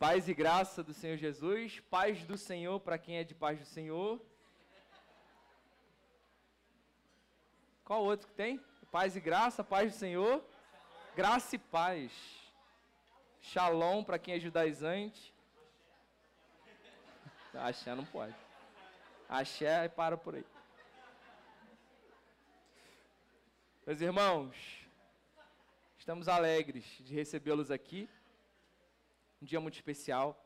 Paz e graça do Senhor Jesus, paz do Senhor para quem é de paz do Senhor. Qual outro que tem? Paz e graça, paz do Senhor. Graça e paz. Shalom para quem é judaizante. Axé não pode. Axé para por aí. Meus irmãos, estamos alegres de recebê-los aqui. Um dia muito especial.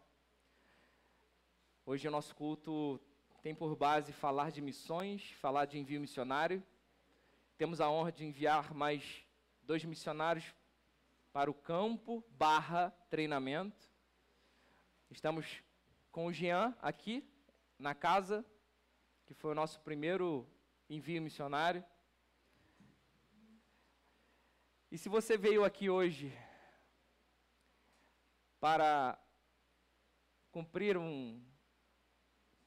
Hoje o nosso culto tem por base falar de missões, falar de envio missionário. Temos a honra de enviar mais dois missionários para o campo barra treinamento. Estamos com o Jean aqui na casa, que foi o nosso primeiro envio missionário. E se você veio aqui hoje para cumprir um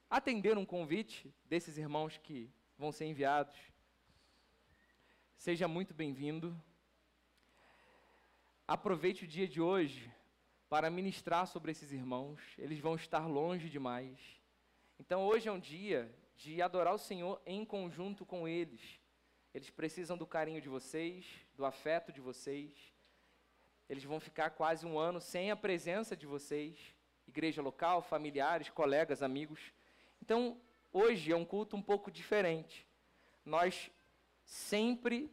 atender um convite desses irmãos que vão ser enviados, seja muito bem-vindo. Aproveite o dia de hoje para ministrar sobre esses irmãos, eles vão estar longe demais. Então hoje é um dia de adorar o Senhor em conjunto com eles. Eles precisam do carinho de vocês, do afeto de vocês. Eles vão ficar quase um ano sem a presença de vocês, igreja local, familiares, colegas, amigos. Então, hoje é um culto um pouco diferente. Nós sempre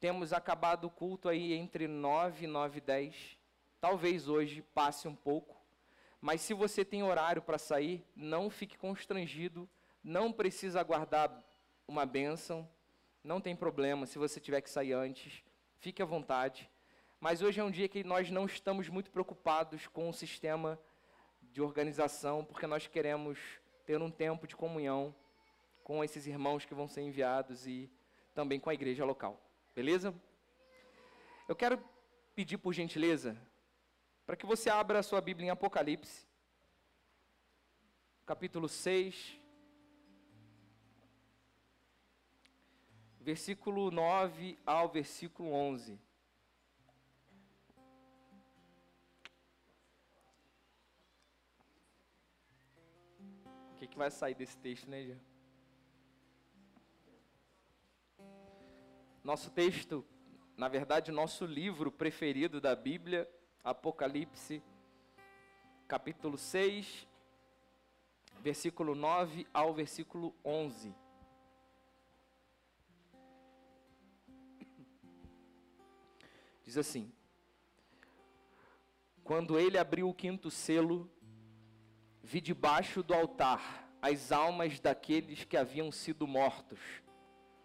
temos acabado o culto aí entre 9 e 9 e 10. Talvez hoje passe um pouco. Mas se você tem horário para sair, não fique constrangido, não precisa aguardar uma bênção, não tem problema se você tiver que sair antes, fique à vontade. Mas hoje é um dia que nós não estamos muito preocupados com o sistema de organização, porque nós queremos ter um tempo de comunhão com esses irmãos que vão ser enviados e também com a igreja local. Beleza? Eu quero pedir por gentileza para que você abra a sua Bíblia em Apocalipse, capítulo 6, versículo 9 ao versículo 11. Que, que vai sair desse texto, né, Jean? Nosso texto, na verdade, nosso livro preferido da Bíblia, Apocalipse, capítulo 6, versículo 9 ao versículo 11. Diz assim: Quando ele abriu o quinto selo, vi debaixo do altar as almas daqueles que haviam sido mortos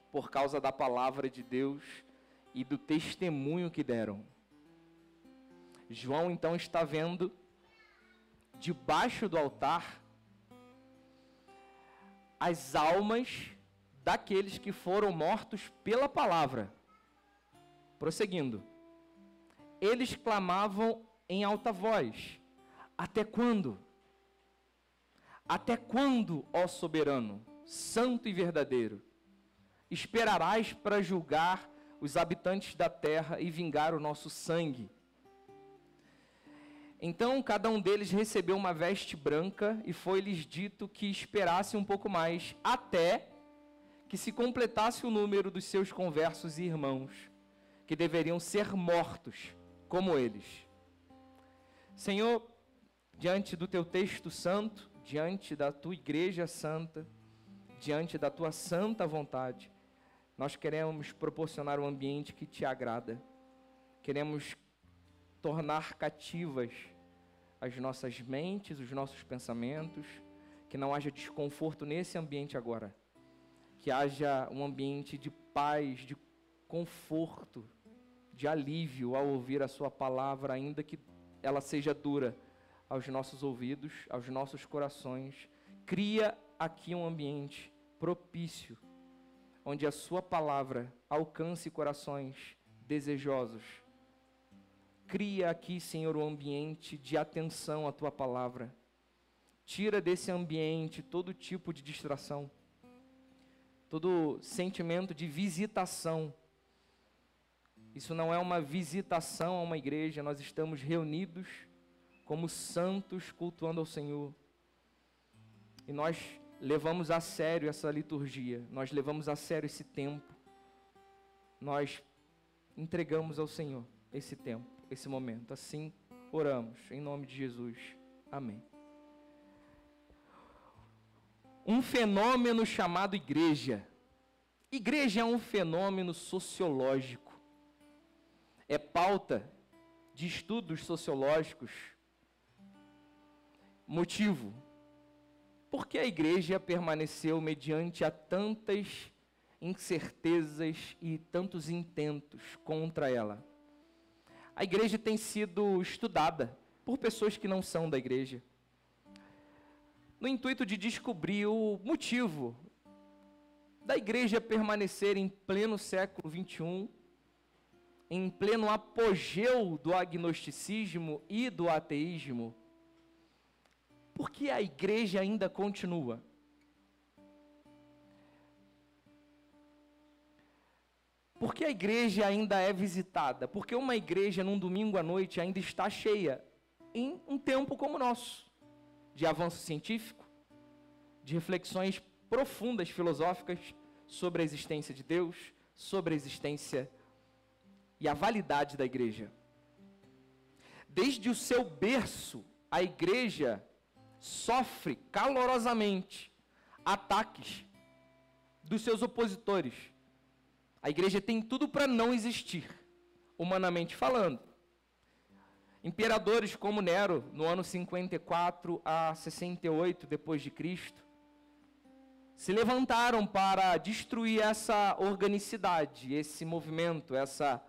por causa da palavra de Deus e do testemunho que deram. João então está vendo debaixo do altar as almas daqueles que foram mortos pela palavra. Prosseguindo eles clamavam em alta voz: Até quando? Até quando, ó soberano, santo e verdadeiro, esperarás para julgar os habitantes da terra e vingar o nosso sangue? Então cada um deles recebeu uma veste branca e foi-lhes dito que esperasse um pouco mais, até que se completasse o número dos seus conversos e irmãos, que deveriam ser mortos como eles. Senhor, diante do teu texto santo, diante da tua igreja santa, diante da tua santa vontade, nós queremos proporcionar um ambiente que te agrada. Queremos tornar cativas as nossas mentes, os nossos pensamentos, que não haja desconforto nesse ambiente agora. Que haja um ambiente de paz, de conforto, de alívio ao ouvir a Sua palavra, ainda que ela seja dura aos nossos ouvidos, aos nossos corações. Cria aqui um ambiente propício, onde a Sua palavra alcance corações desejosos. Cria aqui, Senhor, um ambiente de atenção à Tua palavra. Tira desse ambiente todo tipo de distração, todo sentimento de visitação isso não é uma visitação a uma igreja, nós estamos reunidos como santos cultuando ao Senhor. E nós levamos a sério essa liturgia, nós levamos a sério esse tempo. Nós entregamos ao Senhor esse tempo, esse momento. Assim oramos, em nome de Jesus. Amém. Um fenômeno chamado igreja. Igreja é um fenômeno sociológico. É pauta de estudos sociológicos. Motivo: por que a igreja permaneceu mediante a tantas incertezas e tantos intentos contra ela? A igreja tem sido estudada por pessoas que não são da igreja, no intuito de descobrir o motivo da igreja permanecer em pleno século 21 em pleno apogeu do agnosticismo e do ateísmo, por que a igreja ainda continua? Por que a igreja ainda é visitada? Porque uma igreja num domingo à noite ainda está cheia em um tempo como o nosso, de avanço científico, de reflexões profundas filosóficas sobre a existência de Deus, sobre a existência e a validade da igreja. Desde o seu berço, a igreja sofre calorosamente ataques dos seus opositores. A igreja tem tudo para não existir, humanamente falando. Imperadores como Nero, no ano 54 a 68 depois de Cristo, se levantaram para destruir essa organicidade, esse movimento, essa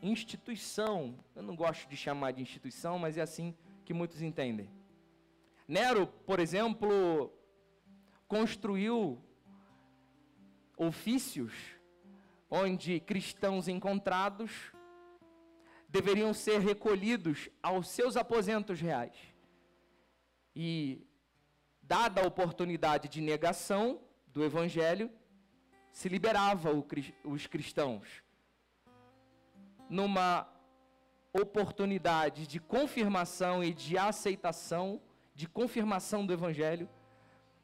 instituição. Eu não gosto de chamar de instituição, mas é assim que muitos entendem. Nero, por exemplo, construiu ofícios onde cristãos encontrados deveriam ser recolhidos aos seus aposentos reais. E, dada a oportunidade de negação do evangelho, se liberava os cristãos numa oportunidade de confirmação e de aceitação, de confirmação do Evangelho,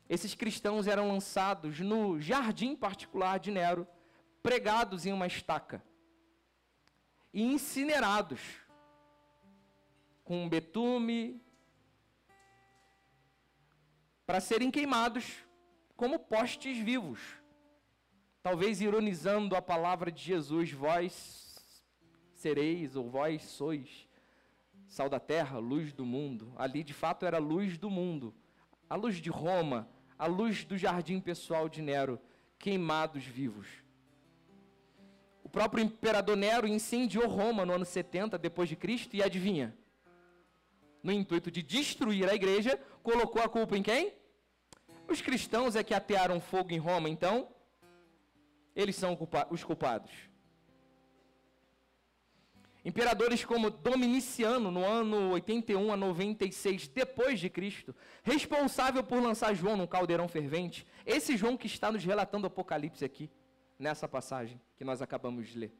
esses cristãos eram lançados no jardim particular de Nero, pregados em uma estaca e incinerados com betume para serem queimados como postes vivos. Talvez ironizando a palavra de Jesus, vós sereis, ou vós sois, sal da terra, luz do mundo. Ali, de fato, era a luz do mundo. A luz de Roma, a luz do jardim pessoal de Nero, queimados vivos. O próprio imperador Nero incendiou Roma no ano 70 depois de Cristo e adivinha? No intuito de destruir a igreja, colocou a culpa em quem? Os cristãos é que atearam fogo em Roma, então eles são os culpados. Imperadores como Dominiciano, no ano 81 a 96 depois de Cristo, responsável por lançar João num caldeirão fervente. Esse João que está nos relatando o Apocalipse aqui, nessa passagem que nós acabamos de ler.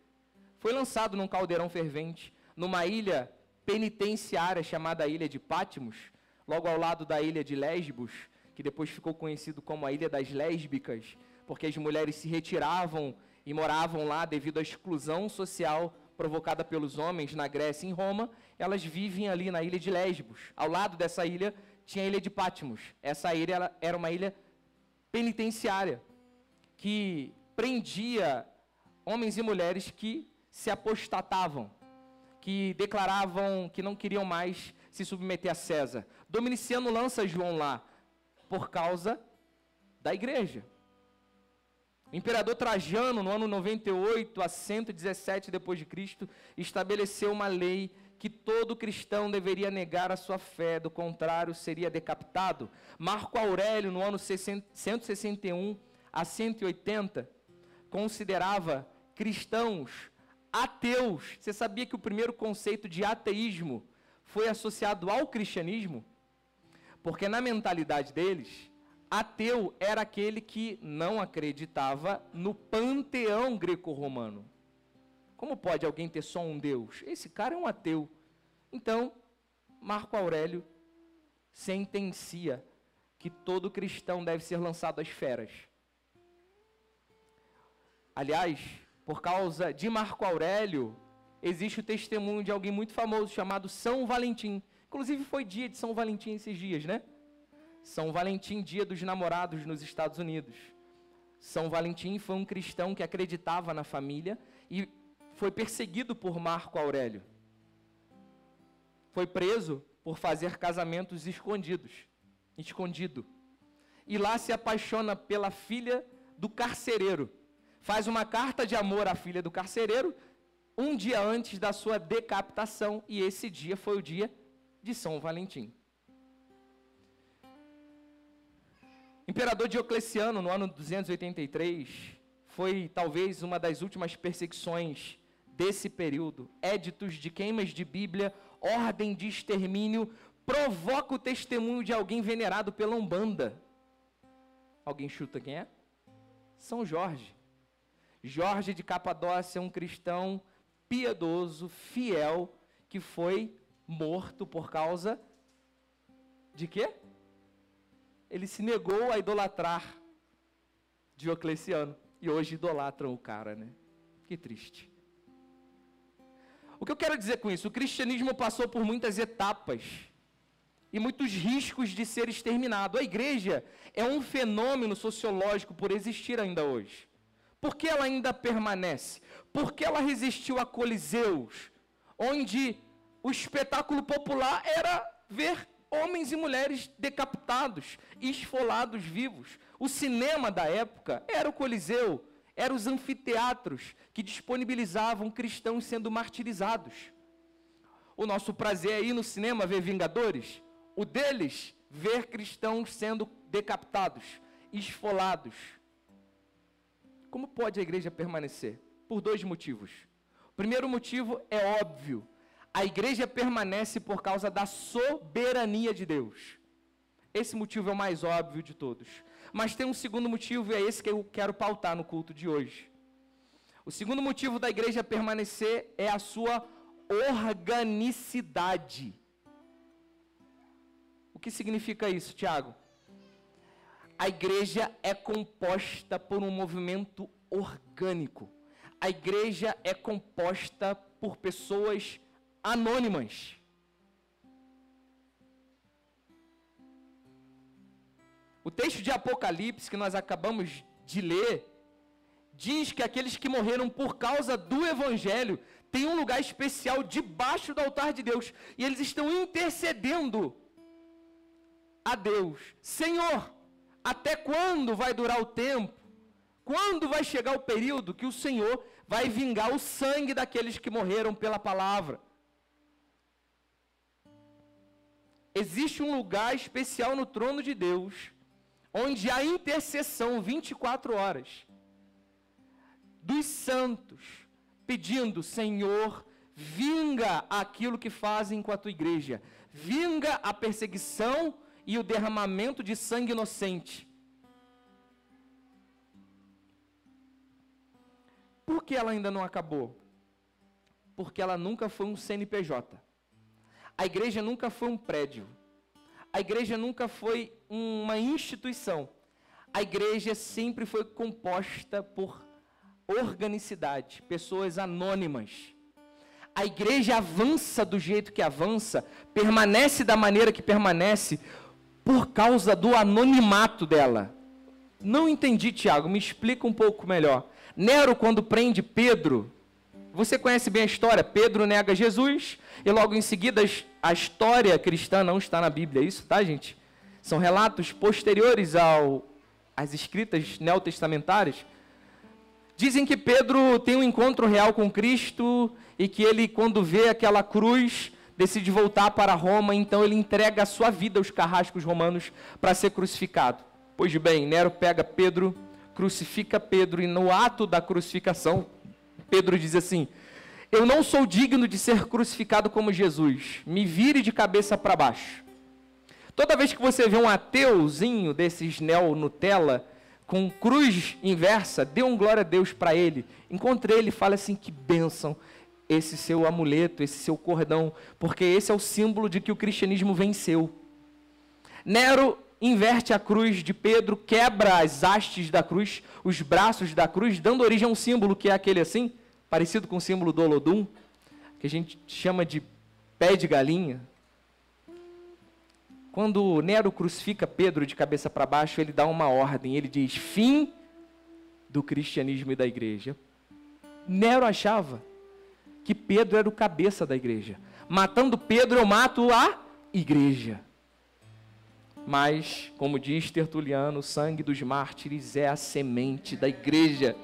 Foi lançado num caldeirão fervente, numa ilha penitenciária chamada Ilha de Pátimos, logo ao lado da ilha de Lesbos, que depois ficou conhecido como a Ilha das Lésbicas, porque as mulheres se retiravam e moravam lá devido à exclusão social provocada pelos homens na Grécia e em Roma, elas vivem ali na ilha de Lesbos. Ao lado dessa ilha tinha a ilha de Patmos. Essa ilha era uma ilha penitenciária que prendia homens e mulheres que se apostatavam, que declaravam que não queriam mais se submeter a César. Dominiciano lança João lá por causa da igreja. O imperador Trajano, no ano 98 a 117 depois de Cristo, estabeleceu uma lei que todo cristão deveria negar a sua fé, do contrário seria decapitado. Marco Aurélio, no ano 161 a 180, considerava cristãos ateus. Você sabia que o primeiro conceito de ateísmo foi associado ao cristianismo? Porque na mentalidade deles, Ateu era aquele que não acreditava no panteão greco-romano. Como pode alguém ter só um Deus? Esse cara é um ateu. Então, Marco Aurélio sentencia que todo cristão deve ser lançado às feras. Aliás, por causa de Marco Aurélio, existe o testemunho de alguém muito famoso chamado São Valentim. Inclusive foi dia de São Valentim esses dias, né? São Valentim, dia dos namorados nos Estados Unidos. São Valentim foi um cristão que acreditava na família e foi perseguido por Marco Aurélio. Foi preso por fazer casamentos escondidos, escondido. E lá se apaixona pela filha do carcereiro. Faz uma carta de amor à filha do carcereiro um dia antes da sua decapitação, e esse dia foi o dia de São Valentim. Imperador Diocleciano, no ano 283, foi talvez uma das últimas perseguições desse período. Éditos de queimas de Bíblia, ordem de extermínio, provoca o testemunho de alguém venerado pela Umbanda. Alguém chuta quem é? São Jorge. Jorge de Capadócia, um cristão piedoso, fiel, que foi morto por causa de quê? Ele se negou a idolatrar Diocleciano. E hoje idolatram o cara, né? Que triste. O que eu quero dizer com isso? O cristianismo passou por muitas etapas e muitos riscos de ser exterminado. A igreja é um fenômeno sociológico por existir ainda hoje. Por que ela ainda permanece? Porque ela resistiu a coliseus, onde o espetáculo popular era ver homens e mulheres decapitados, esfolados vivos. O cinema da época era o Coliseu, eram os anfiteatros que disponibilizavam cristãos sendo martirizados. O nosso prazer é ir no cinema ver Vingadores, o deles, ver cristãos sendo decapitados, esfolados. Como pode a igreja permanecer? Por dois motivos. O primeiro motivo é óbvio a igreja permanece por causa da soberania de Deus. Esse motivo é o mais óbvio de todos. Mas tem um segundo motivo, e é esse que eu quero pautar no culto de hoje. O segundo motivo da igreja permanecer é a sua organicidade. O que significa isso, Tiago? A igreja é composta por um movimento orgânico. A igreja é composta por pessoas anônimas. O texto de Apocalipse que nós acabamos de ler diz que aqueles que morreram por causa do evangelho têm um lugar especial debaixo do altar de Deus e eles estão intercedendo a Deus. Senhor, até quando vai durar o tempo? Quando vai chegar o período que o Senhor vai vingar o sangue daqueles que morreram pela palavra? Existe um lugar especial no trono de Deus, onde há intercessão 24 horas dos santos, pedindo: Senhor, vinga aquilo que fazem com a tua igreja, vinga a perseguição e o derramamento de sangue inocente. Por que ela ainda não acabou? Porque ela nunca foi um CNPJ. A igreja nunca foi um prédio. A igreja nunca foi uma instituição. A igreja sempre foi composta por organicidade, pessoas anônimas. A igreja avança do jeito que avança, permanece da maneira que permanece, por causa do anonimato dela. Não entendi, Tiago, me explica um pouco melhor. Nero, quando prende Pedro, você conhece bem a história? Pedro nega Jesus e logo em seguida a história cristã não está na Bíblia, é isso, tá, gente? São relatos posteriores ao, às escritas neotestamentárias. Dizem que Pedro tem um encontro real com Cristo e que ele, quando vê aquela cruz, decide voltar para Roma, então ele entrega a sua vida aos carrascos romanos para ser crucificado. Pois bem, Nero pega Pedro, crucifica Pedro e no ato da crucificação, Pedro diz assim: Eu não sou digno de ser crucificado como Jesus, me vire de cabeça para baixo. Toda vez que você vê um ateuzinho desses neo Nutella com cruz inversa, dê um glória a Deus para ele. Encontre ele e fale assim: Que bênção. esse seu amuleto, esse seu cordão, porque esse é o símbolo de que o cristianismo venceu. Nero inverte a cruz de Pedro, quebra as hastes da cruz, os braços da cruz, dando origem a um símbolo que é aquele assim, parecido com o símbolo do Olodum, que a gente chama de pé de galinha. Quando Nero crucifica Pedro de cabeça para baixo, ele dá uma ordem, ele diz: fim do cristianismo e da igreja. Nero achava que Pedro era o cabeça da igreja. Matando Pedro, eu mato a igreja. Mas, como diz Tertuliano, o sangue dos mártires é a semente da igreja.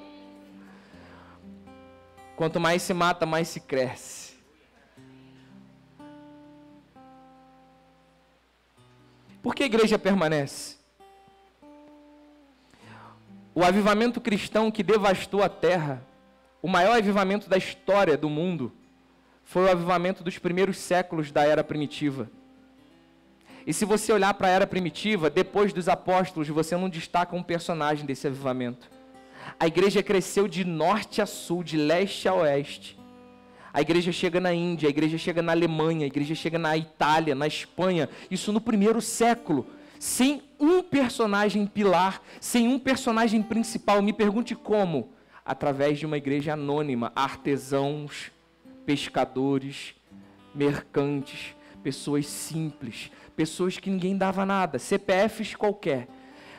Quanto mais se mata, mais se cresce. Por que a igreja permanece? O avivamento cristão que devastou a terra, o maior avivamento da história do mundo, foi o avivamento dos primeiros séculos da era primitiva. E se você olhar para a era primitiva, depois dos apóstolos, você não destaca um personagem desse avivamento. A igreja cresceu de norte a sul, de leste a oeste. A igreja chega na Índia, a igreja chega na Alemanha, a igreja chega na Itália, na Espanha, isso no primeiro século, sem um personagem pilar, sem um personagem principal. Me pergunte como? Através de uma igreja anônima, artesãos, pescadores, mercantes, pessoas simples, pessoas que ninguém dava nada, CPFs qualquer,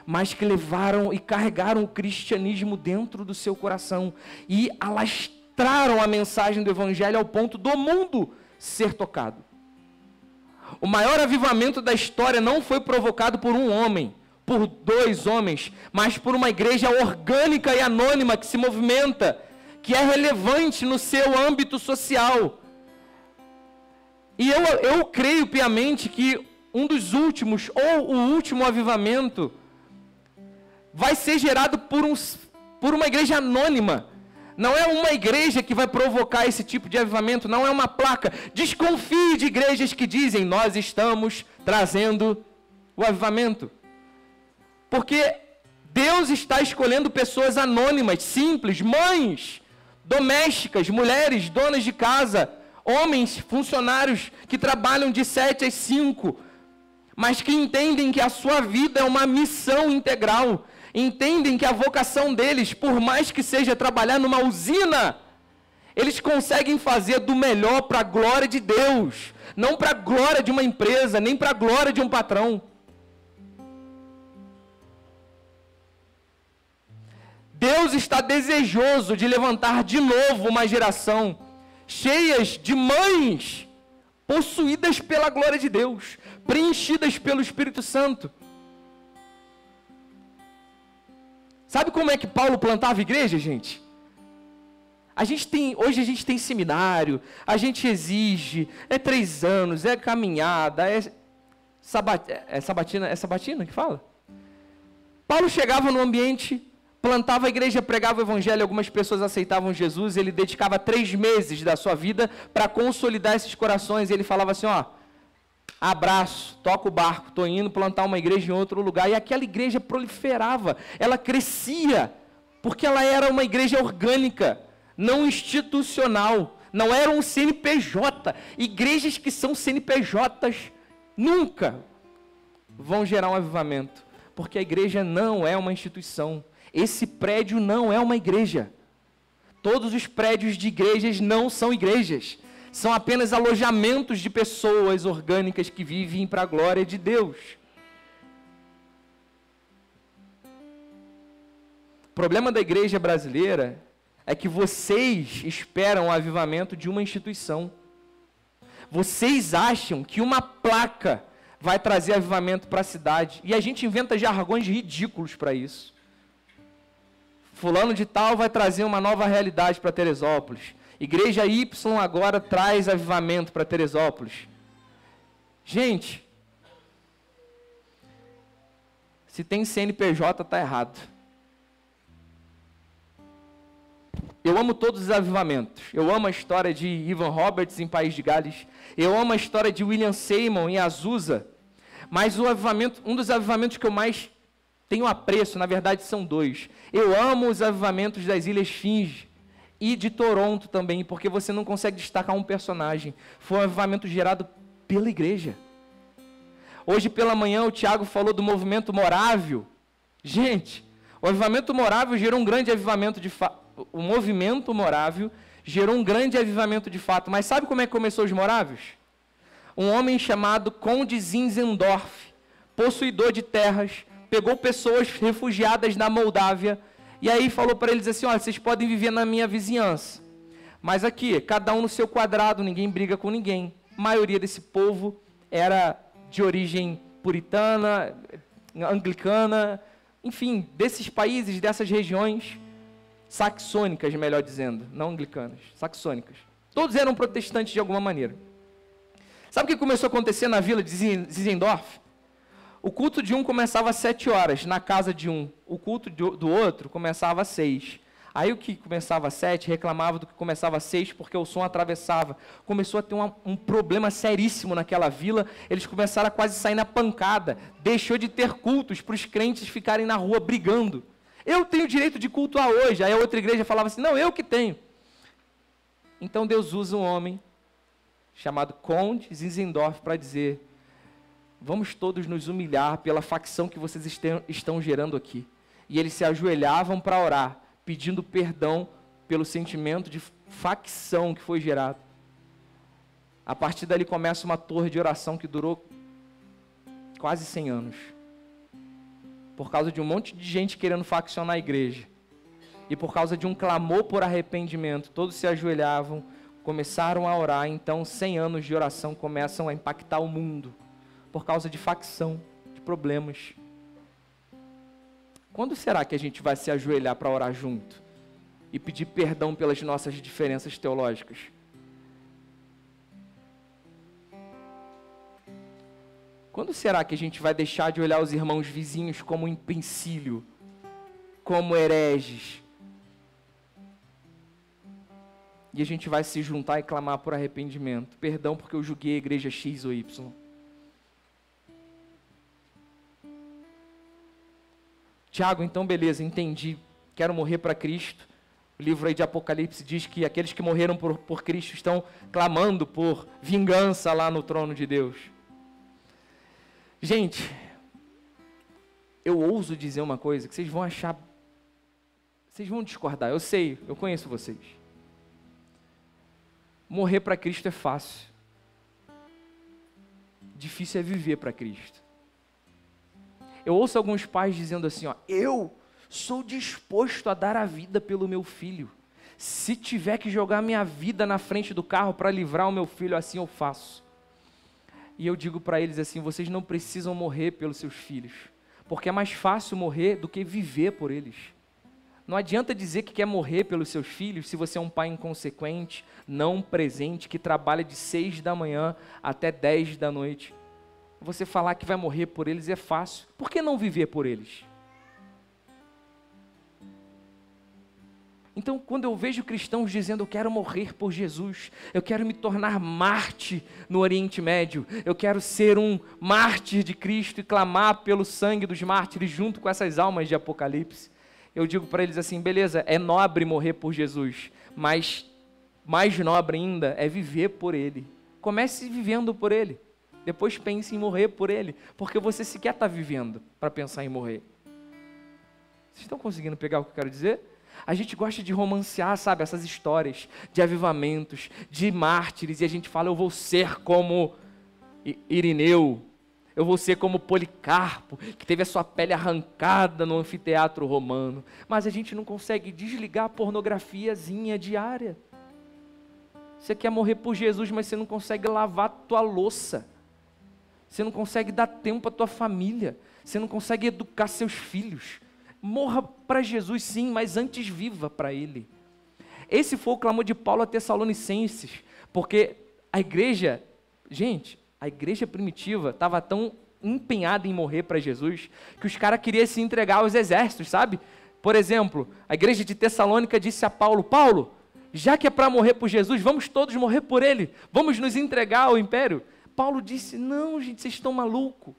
mas que levaram e carregaram o cristianismo dentro do seu coração e alastraram a mensagem do evangelho ao ponto do mundo ser tocado. O maior avivamento da história não foi provocado por um homem, por dois homens, mas por uma igreja orgânica e anônima que se movimenta, que é relevante no seu âmbito social. E eu, eu creio piamente que um dos últimos, ou o último avivamento, vai ser gerado por, um, por uma igreja anônima. Não é uma igreja que vai provocar esse tipo de avivamento, não é uma placa. Desconfie de igrejas que dizem: Nós estamos trazendo o avivamento. Porque Deus está escolhendo pessoas anônimas, simples, mães, domésticas, mulheres, donas de casa, homens, funcionários que trabalham de sete às cinco, mas que entendem que a sua vida é uma missão integral, entendem que a vocação deles, por mais que seja trabalhar numa usina, eles conseguem fazer do melhor para a glória de Deus, não para a glória de uma empresa, nem para a glória de um patrão. Deus está desejoso de levantar de novo uma geração cheias de mães possuídas pela glória de Deus, preenchidas pelo Espírito Santo. Sabe como é que Paulo plantava igreja, gente? A gente tem, hoje a gente tem seminário, a gente exige, é três anos, é caminhada, é, sabat, é sabatina, é sabatina que fala? Paulo chegava no ambiente, plantava a igreja, pregava o evangelho, algumas pessoas aceitavam Jesus, ele dedicava três meses da sua vida para consolidar esses corações, ele falava assim, ó, abraço, toca o barco, estou indo plantar uma igreja em outro lugar. E aquela igreja proliferava, ela crescia, porque ela era uma igreja orgânica, não institucional, não era um CNPJ. Igrejas que são CNPJs nunca vão gerar um avivamento, porque a igreja não é uma instituição. Esse prédio não é uma igreja. Todos os prédios de igrejas não são igrejas são apenas alojamentos de pessoas orgânicas que vivem para a glória de Deus. O problema da igreja brasileira é que vocês esperam o avivamento de uma instituição. Vocês acham que uma placa vai trazer avivamento para a cidade. E a gente inventa jargões ridículos para isso. Fulano de tal vai trazer uma nova realidade para Teresópolis. Igreja Y agora traz avivamento para Teresópolis. Gente, se tem CNPJ, está errado. Eu amo todos os avivamentos. Eu amo a história de Ivan Roberts em País de Gales. Eu amo a história de William Seymour em Azusa. Mas o avivamento, um dos avivamentos que eu mais tenho apreço, na verdade são dois. Eu amo os avivamentos das Ilhas Finge e de Toronto também, porque você não consegue destacar um personagem. Foi um avivamento gerado pela igreja. Hoje pela manhã o Tiago falou do movimento morável. Gente, o avivamento morável gerou um grande avivamento de fato. O movimento morável gerou um grande avivamento de fato. Mas sabe como é que começou os moráveis? Um homem chamado Conde Zinzendorf, possuidor de terras, pegou pessoas refugiadas na Moldávia e aí falou para eles assim: olha, vocês podem viver na minha vizinhança. Mas aqui, cada um no seu quadrado, ninguém briga com ninguém. A maioria desse povo era de origem puritana, anglicana, enfim, desses países, dessas regiões saxônicas, melhor dizendo, não anglicanas, saxônicas. Todos eram protestantes de alguma maneira. Sabe o que começou a acontecer na vila de Zizendorf? O culto de um começava às sete horas, na casa de um. O culto do outro começava às seis. Aí o que começava às sete reclamava do que começava às seis, porque o som atravessava. Começou a ter uma, um problema seríssimo naquela vila. Eles começaram a quase sair na pancada. Deixou de ter cultos para os crentes ficarem na rua brigando. Eu tenho direito de cultuar hoje. Aí a outra igreja falava assim: não, eu que tenho. Então Deus usa um homem chamado Conde Zinzendorf para dizer: vamos todos nos humilhar pela facção que vocês estão gerando aqui. E eles se ajoelhavam para orar, pedindo perdão pelo sentimento de facção que foi gerado. A partir dali começa uma torre de oração que durou quase 100 anos. Por causa de um monte de gente querendo faccionar a igreja. E por causa de um clamor por arrependimento, todos se ajoelhavam, começaram a orar, então 100 anos de oração começam a impactar o mundo por causa de facção, de problemas. Quando será que a gente vai se ajoelhar para orar junto e pedir perdão pelas nossas diferenças teológicas? Quando será que a gente vai deixar de olhar os irmãos vizinhos como empecilho, como hereges? E a gente vai se juntar e clamar por arrependimento. Perdão porque eu julguei a igreja X ou Y. Tiago, então beleza, entendi. Quero morrer para Cristo. O livro aí de Apocalipse diz que aqueles que morreram por, por Cristo estão clamando por vingança lá no trono de Deus. Gente, eu ouso dizer uma coisa que vocês vão achar. Vocês vão discordar, eu sei, eu conheço vocês. Morrer para Cristo é fácil. Difícil é viver para Cristo. Eu ouço alguns pais dizendo assim: ó, eu sou disposto a dar a vida pelo meu filho. Se tiver que jogar minha vida na frente do carro para livrar o meu filho, assim eu faço. E eu digo para eles assim: vocês não precisam morrer pelos seus filhos, porque é mais fácil morrer do que viver por eles. Não adianta dizer que quer morrer pelos seus filhos se você é um pai inconsequente, não presente, que trabalha de seis da manhã até dez da noite você falar que vai morrer por eles é fácil. Por que não viver por eles? Então, quando eu vejo cristãos dizendo eu quero morrer por Jesus, eu quero me tornar Marte no Oriente Médio, eu quero ser um mártir de Cristo e clamar pelo sangue dos mártires junto com essas almas de Apocalipse, eu digo para eles assim: beleza, é nobre morrer por Jesus, mas mais nobre ainda é viver por Ele. Comece vivendo por Ele. Depois pense em morrer por ele, porque você sequer está vivendo para pensar em morrer. Vocês estão conseguindo pegar o que eu quero dizer? A gente gosta de romancear, sabe, essas histórias de avivamentos, de mártires, e a gente fala, eu vou ser como Irineu, eu vou ser como Policarpo, que teve a sua pele arrancada no anfiteatro romano. Mas a gente não consegue desligar a pornografiazinha diária. Você quer morrer por Jesus, mas você não consegue lavar tua louça. Você não consegue dar tempo à tua família. Você não consegue educar seus filhos. Morra para Jesus, sim, mas antes viva para Ele. Esse foi o clamor de Paulo a Tessalonicenses, porque a igreja, gente, a igreja primitiva estava tão empenhada em morrer para Jesus que os caras queriam se entregar aos exércitos, sabe? Por exemplo, a igreja de Tessalônica disse a Paulo: Paulo, já que é para morrer por Jesus, vamos todos morrer por ele, vamos nos entregar ao império. Paulo disse: Não, gente, vocês estão malucos.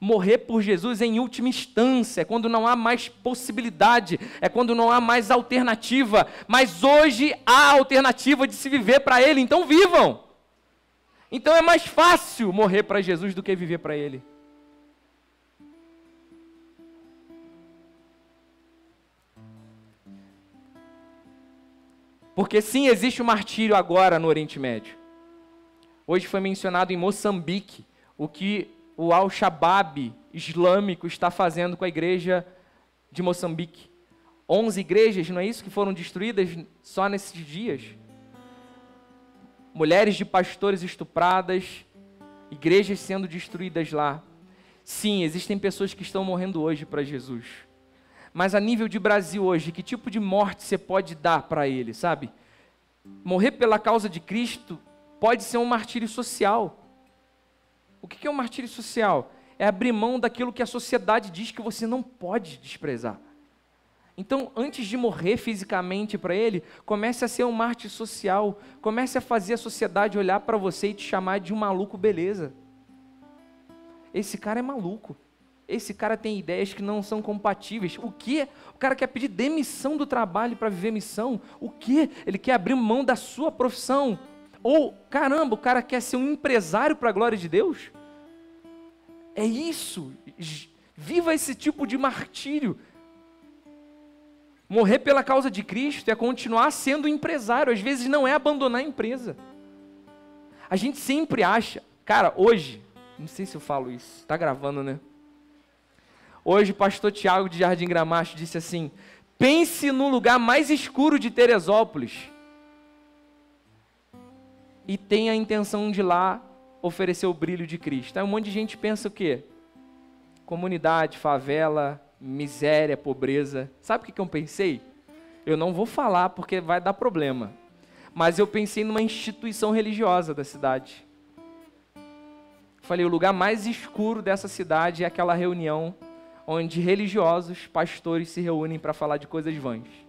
morrer por Jesus em última instância, é quando não há mais possibilidade, é quando não há mais alternativa. Mas hoje há alternativa de se viver para Ele, então vivam. Então é mais fácil morrer para Jesus do que viver para Ele. Porque sim, existe o martírio agora no Oriente Médio. Hoje foi mencionado em Moçambique o que o Al-Shabaab islâmico está fazendo com a igreja de Moçambique. Onze igrejas, não é isso, que foram destruídas só nesses dias? Mulheres de pastores estupradas, igrejas sendo destruídas lá. Sim, existem pessoas que estão morrendo hoje para Jesus. Mas a nível de Brasil hoje, que tipo de morte você pode dar para ele, sabe? Morrer pela causa de Cristo pode ser um martírio social. O que é um martírio social? É abrir mão daquilo que a sociedade diz que você não pode desprezar. Então, antes de morrer fisicamente para ele, comece a ser um mártir social. Comece a fazer a sociedade olhar para você e te chamar de um maluco, beleza. Esse cara é maluco. Esse cara tem ideias que não são compatíveis. O que? O cara quer pedir demissão do trabalho para viver missão? O que? Ele quer abrir mão da sua profissão. Ou, caramba, o cara quer ser um empresário para a glória de Deus? É isso. Viva esse tipo de martírio. Morrer pela causa de Cristo é continuar sendo empresário. Às vezes não é abandonar a empresa. A gente sempre acha, cara, hoje, não sei se eu falo isso, está gravando, né? Hoje, o pastor Tiago de Jardim Gramacho disse assim: pense no lugar mais escuro de Teresópolis e tenha a intenção de lá oferecer o brilho de Cristo. Aí um monte de gente pensa o quê? Comunidade, favela, miséria, pobreza. Sabe o que eu pensei? Eu não vou falar porque vai dar problema. Mas eu pensei numa instituição religiosa da cidade. Falei, o lugar mais escuro dessa cidade é aquela reunião onde religiosos, pastores se reúnem para falar de coisas vãs.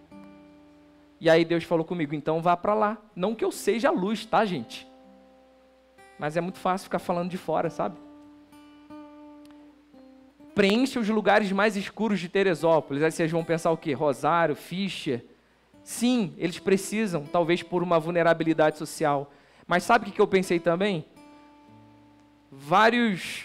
E aí Deus falou comigo, então vá para lá. Não que eu seja a luz, tá, gente? Mas é muito fácil ficar falando de fora, sabe? Preencha os lugares mais escuros de Teresópolis. Aí vocês vão pensar o quê? Rosário, Fischer. Sim, eles precisam, talvez por uma vulnerabilidade social. Mas sabe o que eu pensei também? Vários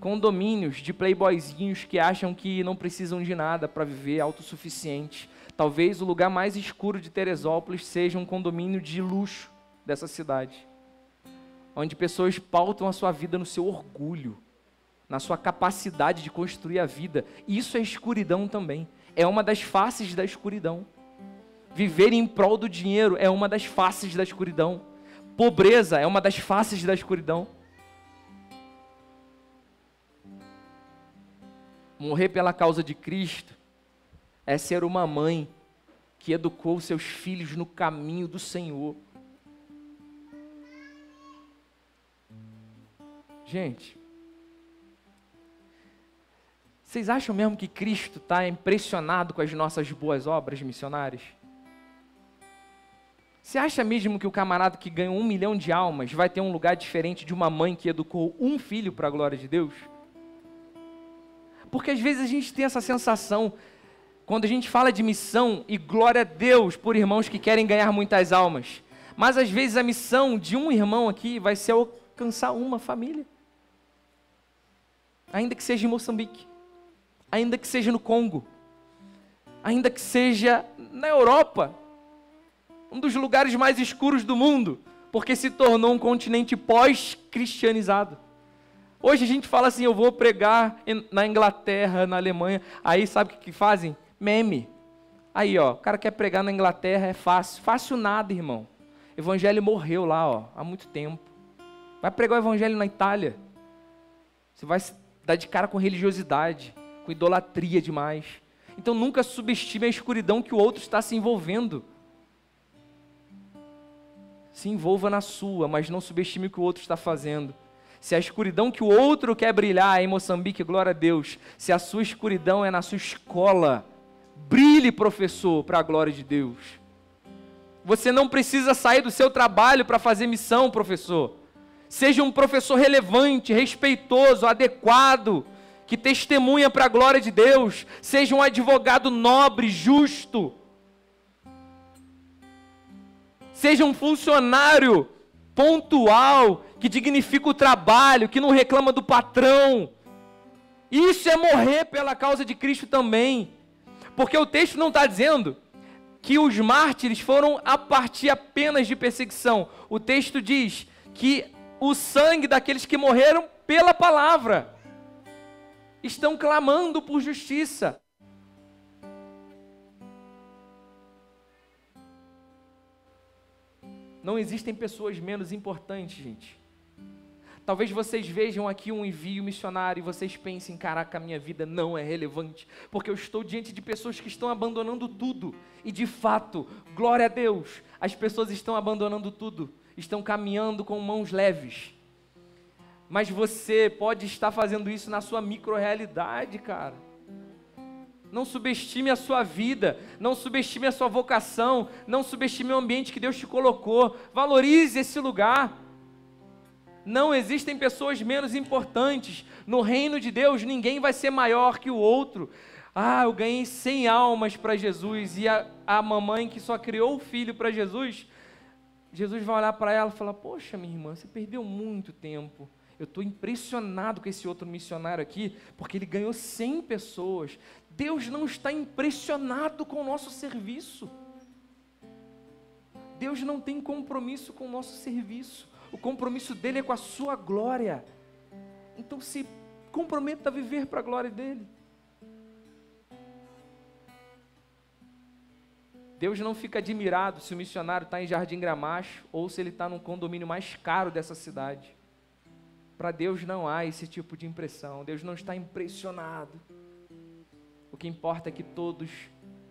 condomínios de playboyzinhos que acham que não precisam de nada para viver autossuficiente. Talvez o lugar mais escuro de Teresópolis seja um condomínio de luxo dessa cidade, onde pessoas pautam a sua vida no seu orgulho, na sua capacidade de construir a vida. Isso é escuridão também. É uma das faces da escuridão. Viver em prol do dinheiro é uma das faces da escuridão. Pobreza é uma das faces da escuridão. Morrer pela causa de Cristo é ser uma mãe que educou seus filhos no caminho do Senhor. Gente, vocês acham mesmo que Cristo está impressionado com as nossas boas obras missionárias? Você acha mesmo que o camarada que ganhou um milhão de almas vai ter um lugar diferente de uma mãe que educou um filho para a glória de Deus? Porque às vezes a gente tem essa sensação quando a gente fala de missão, e glória a Deus por irmãos que querem ganhar muitas almas, mas às vezes a missão de um irmão aqui vai ser alcançar uma família, ainda que seja em Moçambique, ainda que seja no Congo, ainda que seja na Europa, um dos lugares mais escuros do mundo, porque se tornou um continente pós-cristianizado. Hoje a gente fala assim: eu vou pregar na Inglaterra, na Alemanha. Aí sabe o que, fazem? Meme. Aí, ó, o cara quer pregar na Inglaterra, é fácil. Fácil nada, irmão. Evangelho morreu lá, ó, há muito tempo. Vai pregar o evangelho na Itália. Você vai dar de cara com religiosidade, com idolatria demais. Então nunca subestime a escuridão que o outro está se envolvendo. Se envolva na sua, mas não subestime o que o outro está fazendo. Se a escuridão que o outro quer brilhar é em Moçambique, glória a Deus. Se a sua escuridão é na sua escola, Brilhe, professor, para a glória de Deus. Você não precisa sair do seu trabalho para fazer missão, professor. Seja um professor relevante, respeitoso, adequado, que testemunha para a glória de Deus, seja um advogado nobre, justo, seja um funcionário pontual, que dignifica o trabalho, que não reclama do patrão. Isso é morrer pela causa de Cristo também. Porque o texto não está dizendo que os mártires foram a partir apenas de perseguição. O texto diz que o sangue daqueles que morreram pela palavra estão clamando por justiça. Não existem pessoas menos importantes, gente. Talvez vocês vejam aqui um envio missionário e vocês pensem: caraca, minha vida não é relevante, porque eu estou diante de pessoas que estão abandonando tudo. E de fato, glória a Deus, as pessoas estão abandonando tudo, estão caminhando com mãos leves. Mas você pode estar fazendo isso na sua micro-realidade, cara. Não subestime a sua vida, não subestime a sua vocação, não subestime o ambiente que Deus te colocou. Valorize esse lugar. Não existem pessoas menos importantes. No reino de Deus, ninguém vai ser maior que o outro. Ah, eu ganhei 100 almas para Jesus e a, a mamãe que só criou o filho para Jesus, Jesus vai olhar para ela e falar: Poxa, minha irmã, você perdeu muito tempo. Eu estou impressionado com esse outro missionário aqui, porque ele ganhou 100 pessoas. Deus não está impressionado com o nosso serviço. Deus não tem compromisso com o nosso serviço. O compromisso dele é com a sua glória. Então se comprometa a viver para a glória dele. Deus não fica admirado se o missionário está em Jardim Gramacho ou se ele está num condomínio mais caro dessa cidade. Para Deus não há esse tipo de impressão. Deus não está impressionado. O que importa é que todos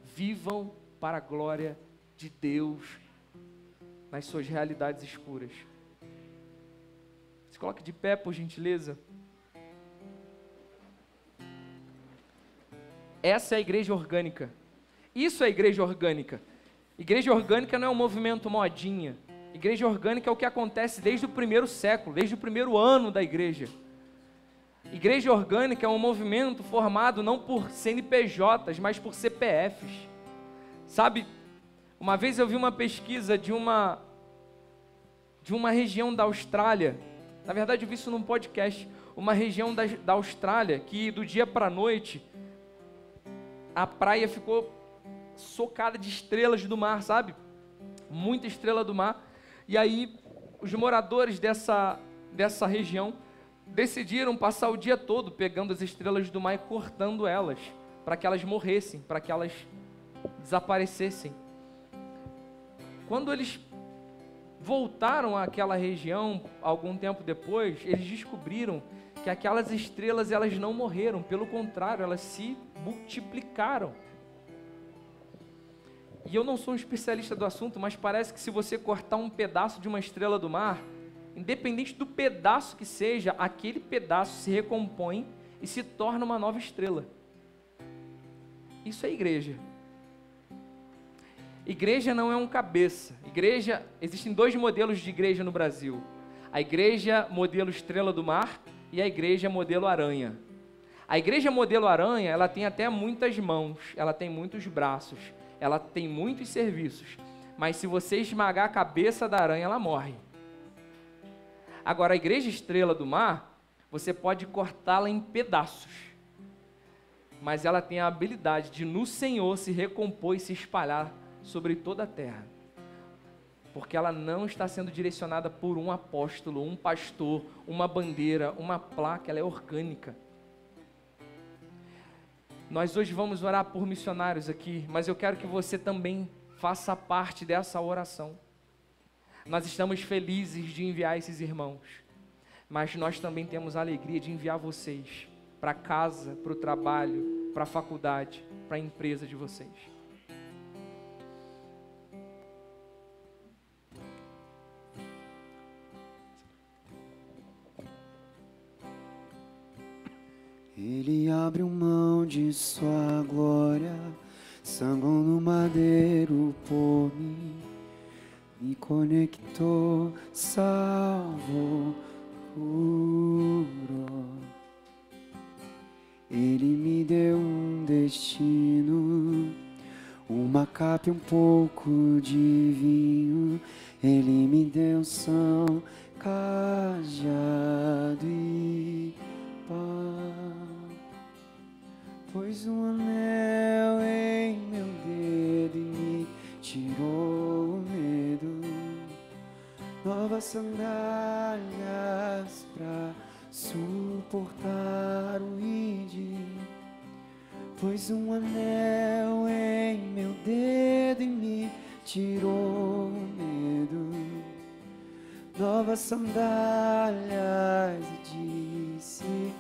vivam para a glória de Deus nas suas realidades escuras. Se coloque de pé, por gentileza. Essa é a igreja orgânica. Isso é igreja orgânica. Igreja orgânica não é um movimento modinha. Igreja orgânica é o que acontece desde o primeiro século, desde o primeiro ano da igreja. Igreja orgânica é um movimento formado não por CNPJs, mas por CPFs. Sabe, uma vez eu vi uma pesquisa de uma de uma região da Austrália. Na verdade, eu vi isso num podcast. Uma região da, da Austrália que do dia para a noite a praia ficou socada de estrelas do mar, sabe? Muita estrela do mar. E aí os moradores dessa, dessa região decidiram passar o dia todo pegando as estrelas do mar e cortando elas, para que elas morressem, para que elas desaparecessem. Quando eles voltaram àquela região algum tempo depois, eles descobriram que aquelas estrelas elas não morreram, pelo contrário, elas se multiplicaram. E eu não sou um especialista do assunto, mas parece que se você cortar um pedaço de uma estrela do mar, independente do pedaço que seja, aquele pedaço se recompõe e se torna uma nova estrela. Isso é igreja. Igreja não é um cabeça. Igreja, existem dois modelos de igreja no Brasil. A igreja modelo estrela do mar e a igreja modelo aranha. A igreja modelo aranha, ela tem até muitas mãos, ela tem muitos braços, ela tem muitos serviços, mas se você esmagar a cabeça da aranha, ela morre. Agora, a igreja estrela do mar, você pode cortá-la em pedaços, mas ela tem a habilidade de no Senhor se recompor e se espalhar sobre toda a terra. Porque ela não está sendo direcionada por um apóstolo, um pastor, uma bandeira, uma placa, ela é orgânica. Nós hoje vamos orar por missionários aqui, mas eu quero que você também faça parte dessa oração. Nós estamos felizes de enviar esses irmãos, mas nós também temos a alegria de enviar vocês para casa, para o trabalho, para a faculdade, para a empresa de vocês. Ele abre mão de sua glória, sangrou no madeiro por mim, me conectou, salvou, curou. Ele me deu um destino, uma capa e um pouco de vinho. Ele me deu são, cajado e paz. Pois um anel em meu dedo e me tirou o medo. Novas sandálias pra suportar o ide. Pois um anel em meu dedo e me tirou o medo. Novas sandálias e disse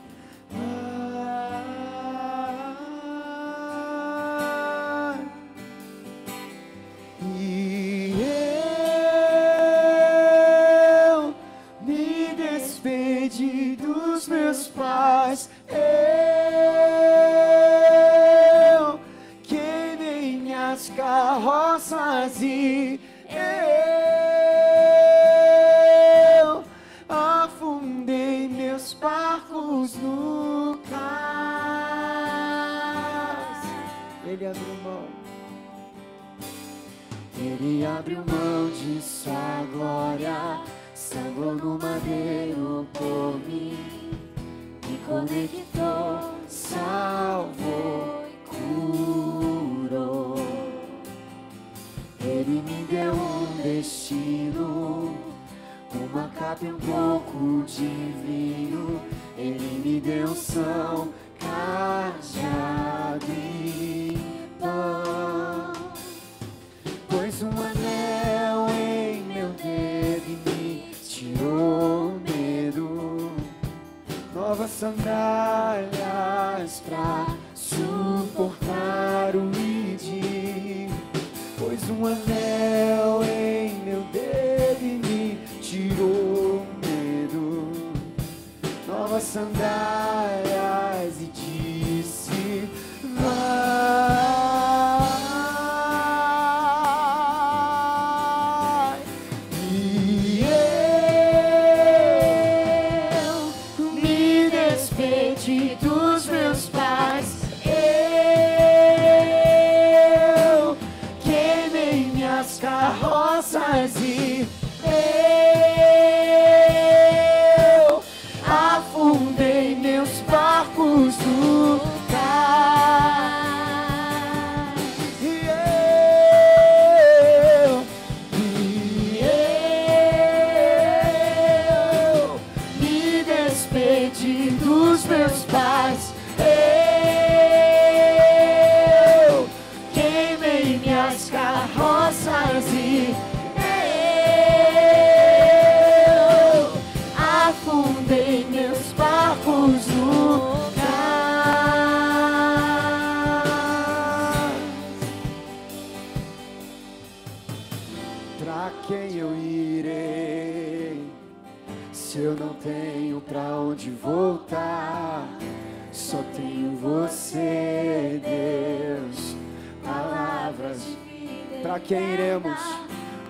Para quem iremos?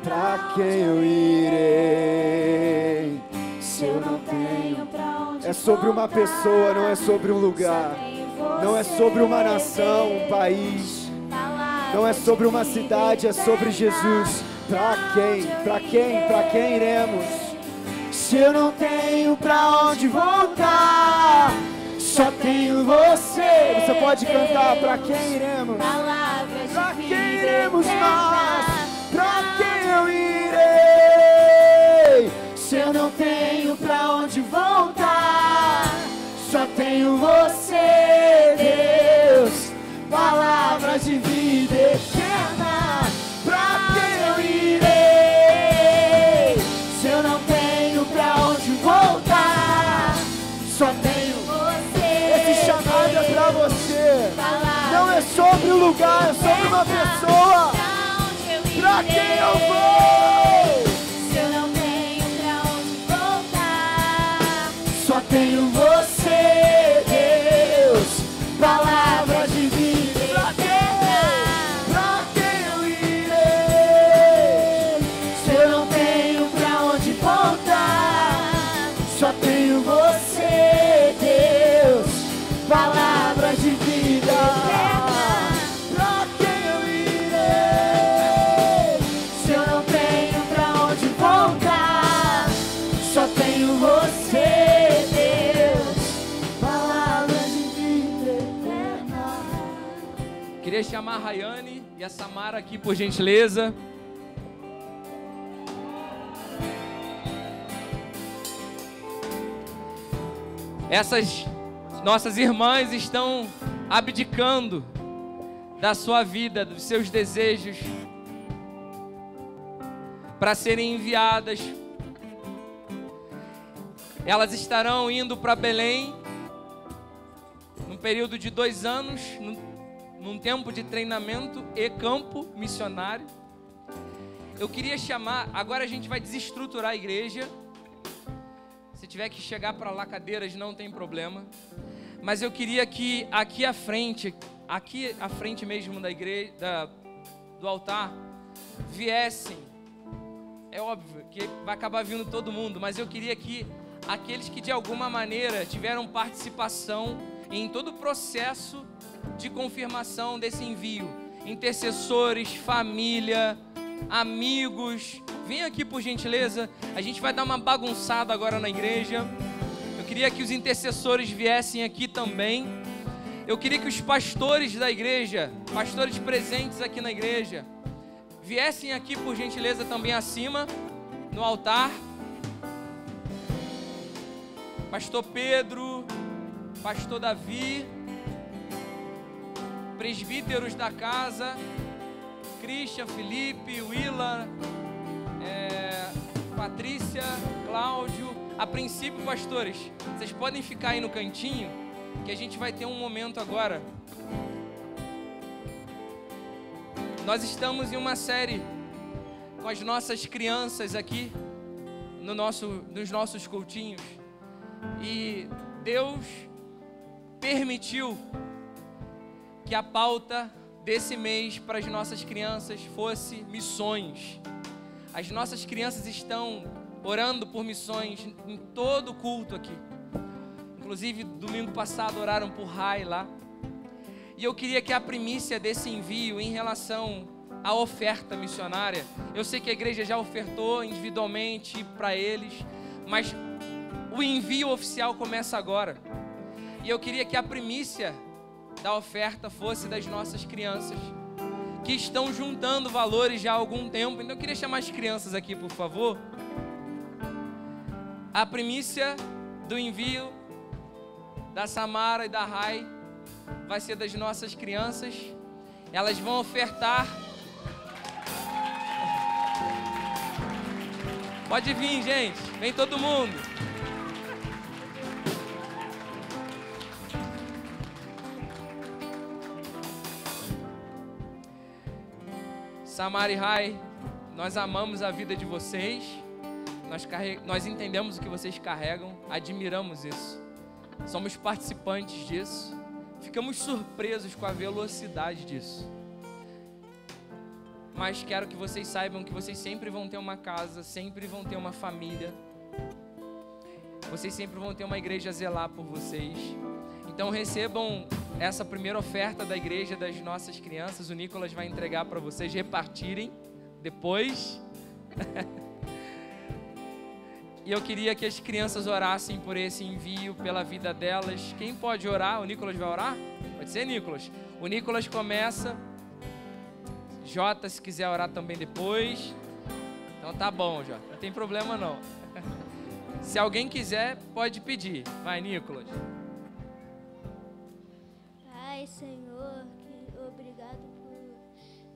Para quem eu irei? Se eu não tenho onde É sobre uma pessoa, não é sobre um lugar. Não é sobre uma nação, um país. Não é sobre uma cidade, é sobre Jesus. Para quem? Para quem? Para quem iremos? Se eu não tenho para onde voltar, só tenho você. Você pode cantar para quem iremos? iremos nós? Pra quem eu irei? Se eu não tenho aqui, por gentileza. Essas nossas irmãs estão abdicando da sua vida, dos seus desejos, para serem enviadas. Elas estarão indo para Belém, num período de dois anos, num tempo de treinamento e campo missionário. Eu queria chamar, agora a gente vai desestruturar a igreja. Se tiver que chegar para lá cadeiras, não tem problema. Mas eu queria que aqui à frente, aqui à frente mesmo da igreja, da, do altar, viessem. É óbvio que vai acabar vindo todo mundo, mas eu queria que aqueles que de alguma maneira tiveram participação em todo o processo de confirmação desse envio, intercessores, família, amigos, vem aqui por gentileza. A gente vai dar uma bagunçada agora na igreja. Eu queria que os intercessores viessem aqui também. Eu queria que os pastores da igreja, pastores presentes aqui na igreja, viessem aqui por gentileza também acima, no altar. Pastor Pedro, Pastor Davi, presbíteros da casa, Christian, Felipe, Willa, é, Patrícia, Cláudio. A princípio, pastores, vocês podem ficar aí no cantinho, que a gente vai ter um momento agora. Nós estamos em uma série com as nossas crianças aqui no nosso, nos nossos cultinhos. E Deus permitiu que a pauta desse mês para as nossas crianças fosse missões. As nossas crianças estão orando por missões em todo o culto aqui. Inclusive, domingo passado oraram por Rai lá. E eu queria que a primícia desse envio em relação à oferta missionária, eu sei que a igreja já ofertou individualmente para eles, mas o envio oficial começa agora. E eu queria que a primícia da oferta fosse das nossas crianças, que estão juntando valores já há algum tempo. Então eu queria chamar as crianças aqui, por favor. A primícia do envio da Samara e da Rai vai ser das nossas crianças. Elas vão ofertar. Pode vir, gente. Vem todo mundo. Samara e Rai, nós amamos a vida de vocês. Nós, carreg... nós entendemos o que vocês carregam, admiramos isso. Somos participantes disso. Ficamos surpresos com a velocidade disso. Mas quero que vocês saibam que vocês sempre vão ter uma casa, sempre vão ter uma família. Vocês sempre vão ter uma igreja a zelar por vocês. Então recebam essa primeira oferta da igreja das nossas crianças. O Nicolas vai entregar para vocês repartirem depois. E eu queria que as crianças orassem por esse envio, pela vida delas. Quem pode orar? O Nicolas vai orar? Pode ser, Nicolas? O Nicolas começa. Jota, se quiser orar também depois. Então tá bom, Jota. Não tem problema não. Se alguém quiser, pode pedir. Vai, Nicolas. Pai, Senhor, que obrigado por,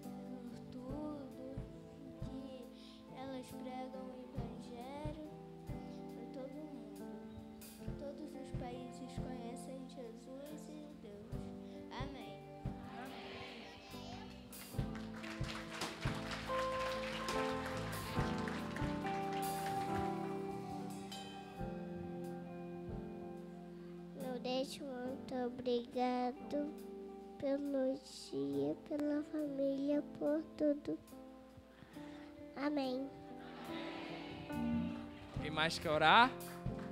por tudo que elas pregam o Evangelho para todo mundo. Todos os países conhecem Jesus obrigado pelo dia, pela família, por tudo. Amém. Quem mais quer orar?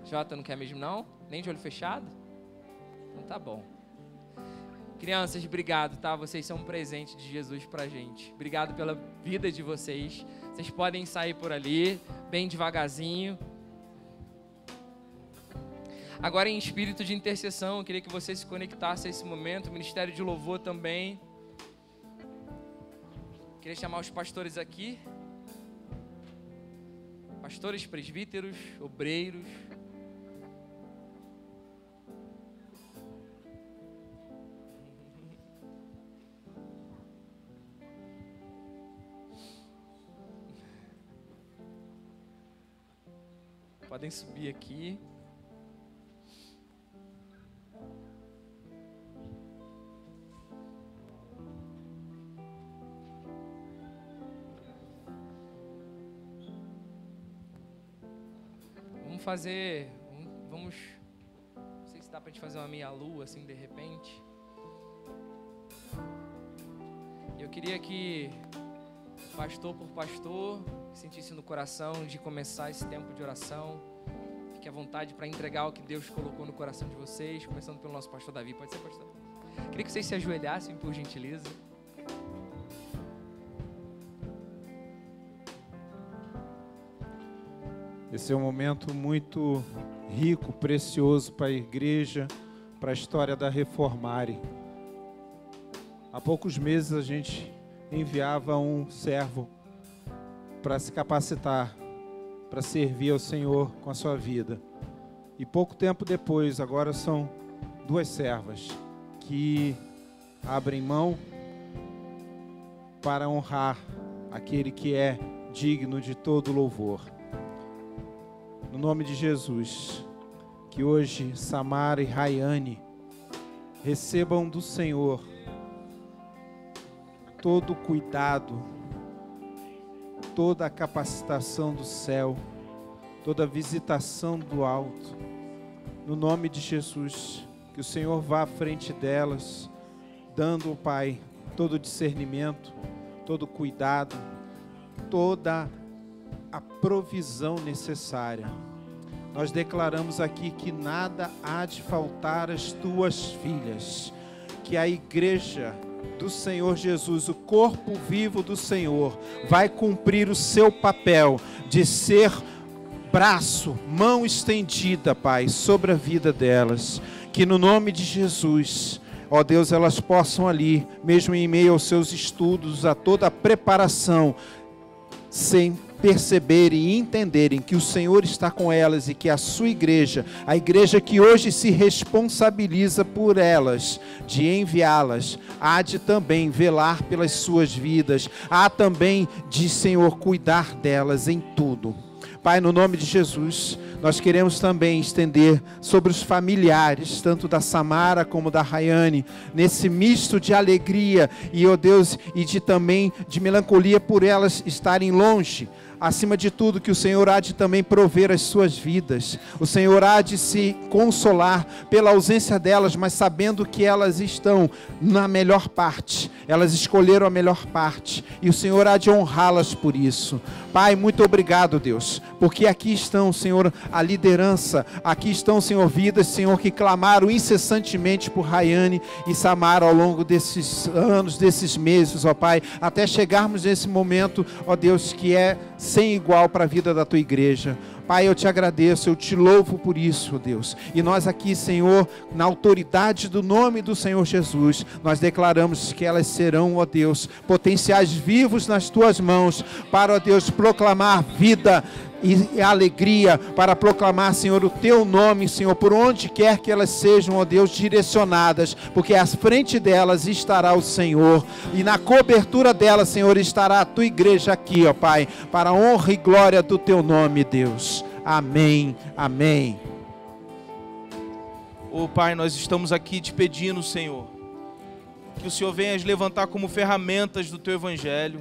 Jota não quer mesmo não? Nem de olho fechado? Então tá bom. Crianças, obrigado, tá? Vocês são um presente de Jesus pra gente. Obrigado pela vida de vocês. Vocês podem sair por ali, bem devagarzinho. Agora, em espírito de intercessão, eu queria que você se conectasse a esse momento. O Ministério de Louvor também. Queria chamar os pastores aqui. Pastores, presbíteros, obreiros. Podem subir aqui. Vamos fazer. Vamos. Não sei se dá pra gente fazer uma meia-lua assim de repente. Eu queria que, pastor por pastor, sentisse no coração de começar esse tempo de oração. Fique à vontade para entregar o que Deus colocou no coração de vocês, começando pelo nosso pastor Davi. Pode ser, pastor? Queria que vocês se ajoelhassem, por gentileza. Esse é um momento muito rico, precioso para a igreja, para a história da Reformare. Há poucos meses a gente enviava um servo para se capacitar, para servir ao Senhor com a sua vida. E pouco tempo depois, agora são duas servas que abrem mão para honrar aquele que é digno de todo louvor. No nome de Jesus, que hoje Samara e Rayane recebam do Senhor todo o cuidado, toda a capacitação do céu, toda a visitação do alto. No nome de Jesus, que o Senhor vá à frente delas, dando, Pai, todo o discernimento, todo cuidado, toda a provisão necessária. Nós declaramos aqui que nada há de faltar às tuas filhas, que a igreja do Senhor Jesus, o corpo vivo do Senhor, vai cumprir o seu papel de ser braço, mão estendida, Pai, sobre a vida delas. Que no nome de Jesus, ó Deus, elas possam ali, mesmo em meio aos seus estudos, a toda a preparação, sem perceberem e entenderem que o Senhor está com elas e que a sua igreja, a igreja que hoje se responsabiliza por elas, de enviá-las, há de também velar pelas suas vidas, há também de, Senhor, cuidar delas em tudo. Pai, no nome de Jesus, nós queremos também estender sobre os familiares, tanto da Samara como da Rayane, nesse misto de alegria e, ó oh Deus, e de também de melancolia por elas estarem longe acima de tudo, que o Senhor há de também prover as suas vidas. O Senhor há de se consolar pela ausência delas, mas sabendo que elas estão na melhor parte. Elas escolheram a melhor parte. E o Senhor há de honrá-las por isso. Pai, muito obrigado, Deus, porque aqui estão, Senhor, a liderança. Aqui estão, Senhor, vidas, Senhor, que clamaram incessantemente por Rayane e Samara ao longo desses anos, desses meses, ó Pai, até chegarmos nesse momento, ó Deus, que é sem igual para a vida da tua igreja. Pai, eu te agradeço, eu te louvo por isso, Deus. E nós aqui, Senhor, na autoridade do nome do Senhor Jesus, nós declaramos que elas serão, ó Deus, potenciais vivos nas tuas mãos, para, ó Deus, proclamar vida e alegria para proclamar, Senhor, o teu nome, Senhor, por onde quer que elas sejam, ó Deus, direcionadas, porque à frente delas estará o Senhor, e na cobertura delas, Senhor, estará a tua igreja aqui, ó Pai, para a honra e glória do teu nome, Deus. Amém. Amém. Ô oh, Pai, nós estamos aqui te pedindo, Senhor, que o Senhor venha as levantar como ferramentas do teu evangelho,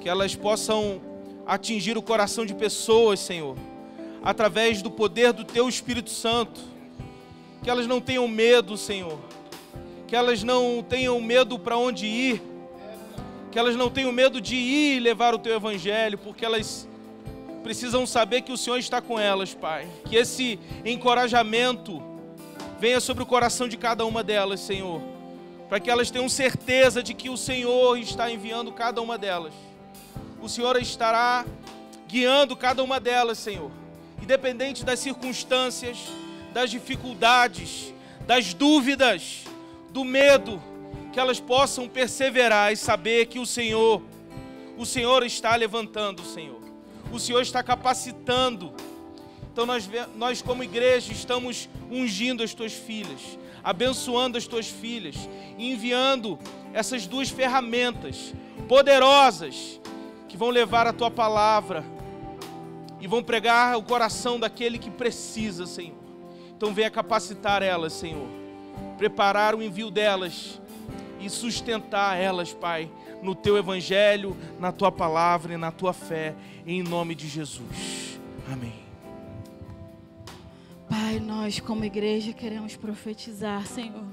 que elas possam atingir o coração de pessoas, Senhor, através do poder do Teu Espírito Santo. Que elas não tenham medo, Senhor. Que elas não tenham medo para onde ir. Que elas não tenham medo de ir e levar o Teu Evangelho, porque elas precisam saber que o Senhor está com elas, Pai. Que esse encorajamento venha sobre o coração de cada uma delas, Senhor. Para que elas tenham certeza de que o Senhor está enviando cada uma delas o Senhor estará guiando cada uma delas, Senhor. Independente das circunstâncias, das dificuldades, das dúvidas, do medo, que elas possam perseverar e saber que o Senhor o Senhor está levantando, Senhor. O Senhor está capacitando. Então nós, nós como igreja estamos ungindo as tuas filhas, abençoando as tuas filhas, enviando essas duas ferramentas poderosas que vão levar a tua palavra e vão pregar o coração daquele que precisa, Senhor. Então venha capacitar elas, Senhor. Preparar o envio delas e sustentar elas, Pai, no teu evangelho, na tua palavra e na tua fé, em nome de Jesus. Amém. Pai, nós como igreja queremos profetizar, Senhor,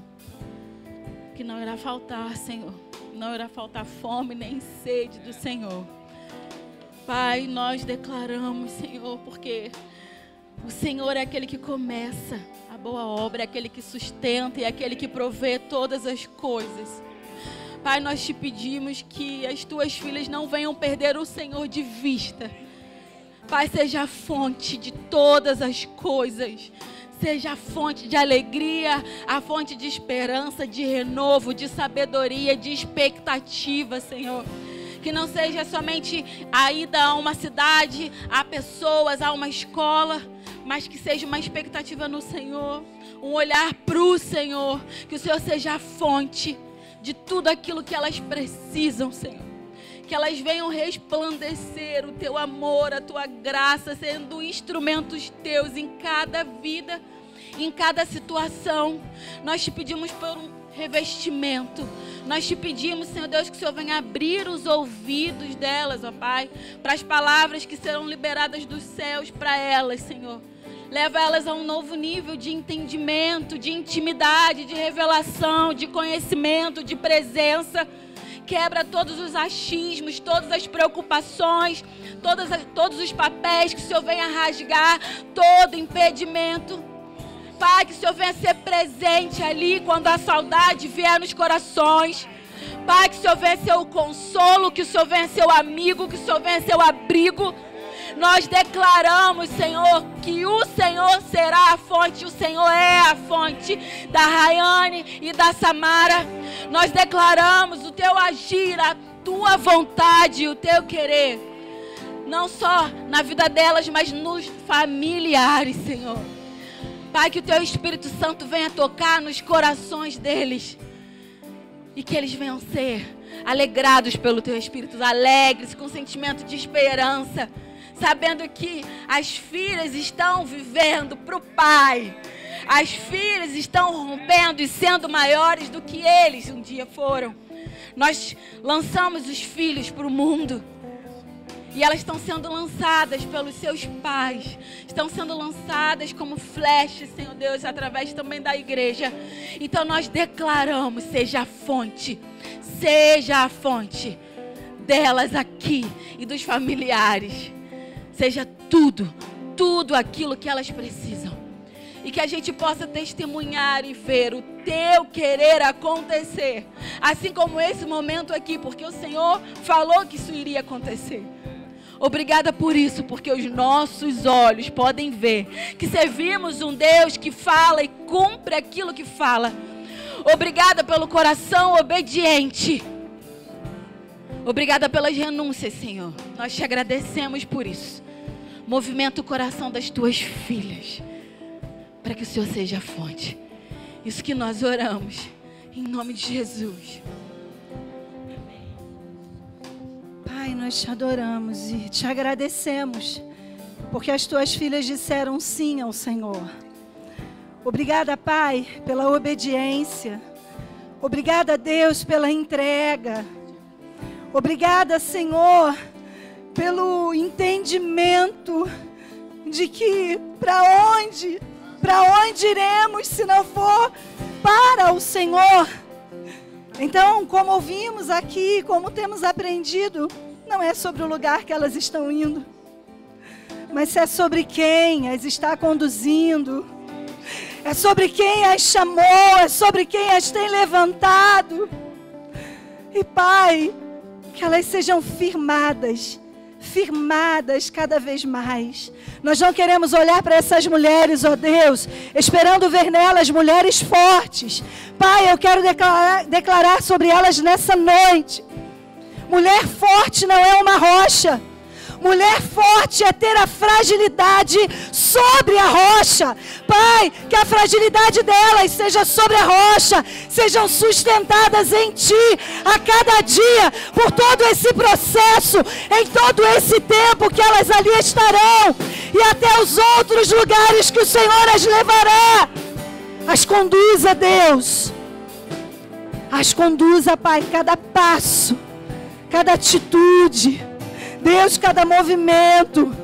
que não irá faltar, Senhor, não irá faltar fome nem sede do Senhor. Pai, nós declaramos, Senhor, porque o Senhor é aquele que começa a boa obra, é aquele que sustenta e é aquele que provê todas as coisas. Pai, nós te pedimos que as tuas filhas não venham perder o Senhor de vista. Pai, seja a fonte de todas as coisas. Seja a fonte de alegria, a fonte de esperança, de renovo, de sabedoria, de expectativa, Senhor que não seja somente a ida a uma cidade, a pessoas, a uma escola, mas que seja uma expectativa no Senhor, um olhar para o Senhor, que o Senhor seja a fonte de tudo aquilo que elas precisam, Senhor. Que elas venham resplandecer o teu amor, a tua graça, sendo instrumentos teus em cada vida, em cada situação. Nós te pedimos por um revestimento. Nós te pedimos, Senhor Deus, que o Senhor venha abrir os ouvidos delas, ó Pai, para as palavras que serão liberadas dos céus para elas, Senhor. Leva elas a um novo nível de entendimento, de intimidade, de revelação, de conhecimento, de presença. Quebra todos os achismos, todas as preocupações, todas, todos os papéis que o Senhor venha rasgar, todo impedimento Pai, que o Senhor venha ser presente ali quando a saudade vier nos corações. Pai, que o Senhor venha ser o consolo, que o Senhor venha ser o amigo, que o Senhor venha ser o abrigo. Nós declaramos, Senhor, que o Senhor será a fonte, o Senhor é a fonte da Rayane e da Samara. Nós declaramos o teu agir, a tua vontade, o teu querer. Não só na vida delas, mas nos familiares, Senhor. Pai, que o teu Espírito Santo venha tocar nos corações deles. E que eles venham ser alegrados pelo teu Espírito, alegres, com sentimento de esperança, sabendo que as filhas estão vivendo para o Pai. As filhas estão rompendo e sendo maiores do que eles um dia foram. Nós lançamos os filhos para o mundo. E elas estão sendo lançadas pelos seus pais. Estão sendo lançadas como flechas, Senhor Deus, através também da igreja. Então nós declaramos: seja a fonte, seja a fonte delas aqui e dos familiares. Seja tudo, tudo aquilo que elas precisam. E que a gente possa testemunhar e ver o teu querer acontecer. Assim como esse momento aqui, porque o Senhor falou que isso iria acontecer. Obrigada por isso, porque os nossos olhos podem ver que servimos um Deus que fala e cumpre aquilo que fala. Obrigada pelo coração obediente. Obrigada pelas renúncias, Senhor. Nós te agradecemos por isso. Movimenta o coração das tuas filhas, para que o Senhor seja a fonte. Isso que nós oramos, em nome de Jesus. Pai, nós te adoramos e te agradecemos, porque as tuas filhas disseram sim ao Senhor. Obrigada, Pai, pela obediência. Obrigada, Deus, pela entrega. Obrigada, Senhor, pelo entendimento de que para onde, para onde iremos se não for para o Senhor? Então, como ouvimos aqui, como temos aprendido, não é sobre o lugar que elas estão indo, mas é sobre quem as está conduzindo, é sobre quem as chamou, é sobre quem as tem levantado. E Pai, que elas sejam firmadas, firmadas cada vez mais. Nós não queremos olhar para essas mulheres, ó oh Deus, esperando ver nelas mulheres fortes. Pai, eu quero declarar, declarar sobre elas nessa noite Mulher forte não é uma rocha. Mulher forte é ter a fragilidade sobre a rocha. Pai, que a fragilidade delas seja sobre a rocha, sejam sustentadas em Ti a cada dia, por todo esse processo, em todo esse tempo que elas ali estarão, e até os outros lugares que o Senhor as levará. As conduza, Deus. As conduza, Pai, cada passo, cada atitude Deus, cada movimento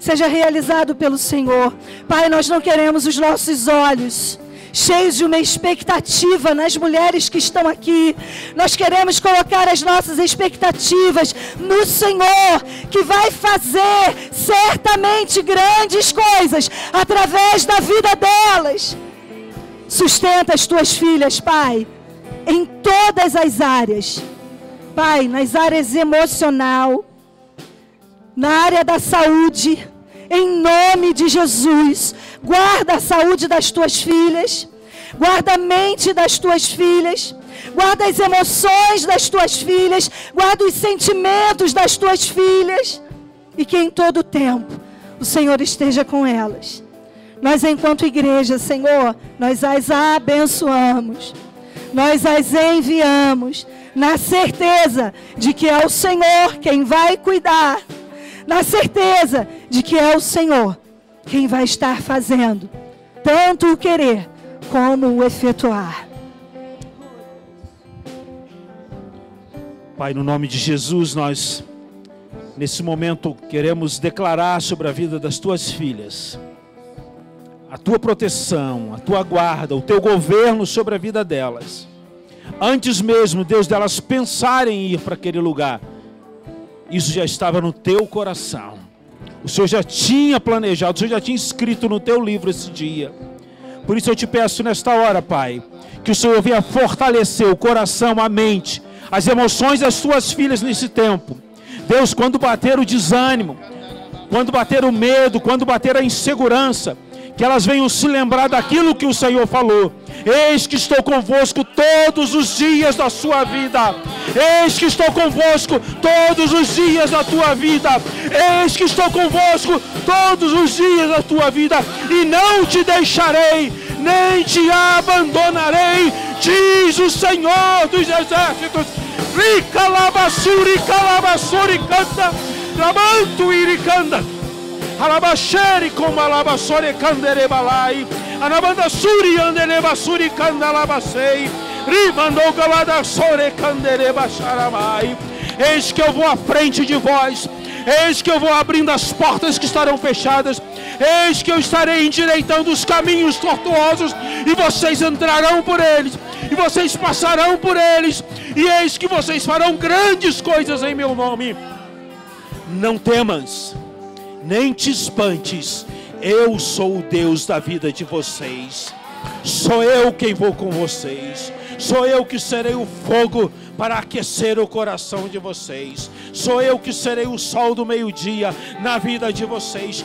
seja realizado pelo Senhor. Pai, nós não queremos os nossos olhos cheios de uma expectativa nas mulheres que estão aqui. Nós queremos colocar as nossas expectativas no Senhor, que vai fazer certamente grandes coisas através da vida delas. Sustenta as tuas filhas, Pai, em todas as áreas. Pai, nas áreas emocional, na área da saúde, em nome de Jesus. Guarda a saúde das tuas filhas, guarda a mente das tuas filhas, guarda as emoções das tuas filhas, guarda os sentimentos das tuas filhas, e que em todo tempo o Senhor esteja com elas. Nós, enquanto igreja, Senhor, nós as abençoamos, nós as enviamos, na certeza de que é o Senhor quem vai cuidar na certeza de que é o Senhor quem vai estar fazendo tanto o querer como o efetuar. Pai, no nome de Jesus, nós nesse momento queremos declarar sobre a vida das tuas filhas a tua proteção, a tua guarda, o teu governo sobre a vida delas. Antes mesmo, Deus, delas pensarem em ir para aquele lugar, isso já estava no teu coração. O Senhor já tinha planejado, o Senhor já tinha escrito no teu livro esse dia. Por isso eu te peço nesta hora, Pai, que o Senhor venha fortalecer o coração, a mente, as emoções das tuas filhas nesse tempo. Deus, quando bater o desânimo, quando bater o medo, quando bater a insegurança, que elas venham se lembrar daquilo que o Senhor falou. Eis que estou convosco todos os dias da sua vida. Eis que estou convosco todos os dias da tua vida. Eis que estou convosco todos os dias da tua vida. E não te deixarei, nem te abandonarei, diz o Senhor dos exércitos. Rica labassuri, calabassuri, canta, lamanto iricanda. Alabasheri como alabassore candere balai. Anabanda suri andeleba suri candalabasei. Ribandou galada sore candereba xaramai. Eis que eu vou à frente de vós. Eis que eu vou abrindo as portas que estarão fechadas. Eis que eu estarei endireitando os caminhos tortuosos. E vocês entrarão por eles. E vocês passarão por eles. E eis que vocês farão grandes coisas em meu nome. Não temas nem te espantes, eu sou o Deus da vida de vocês. Sou eu quem vou com vocês. Sou eu que serei o fogo para aquecer o coração de vocês. Sou eu que serei o sol do meio-dia na vida de vocês.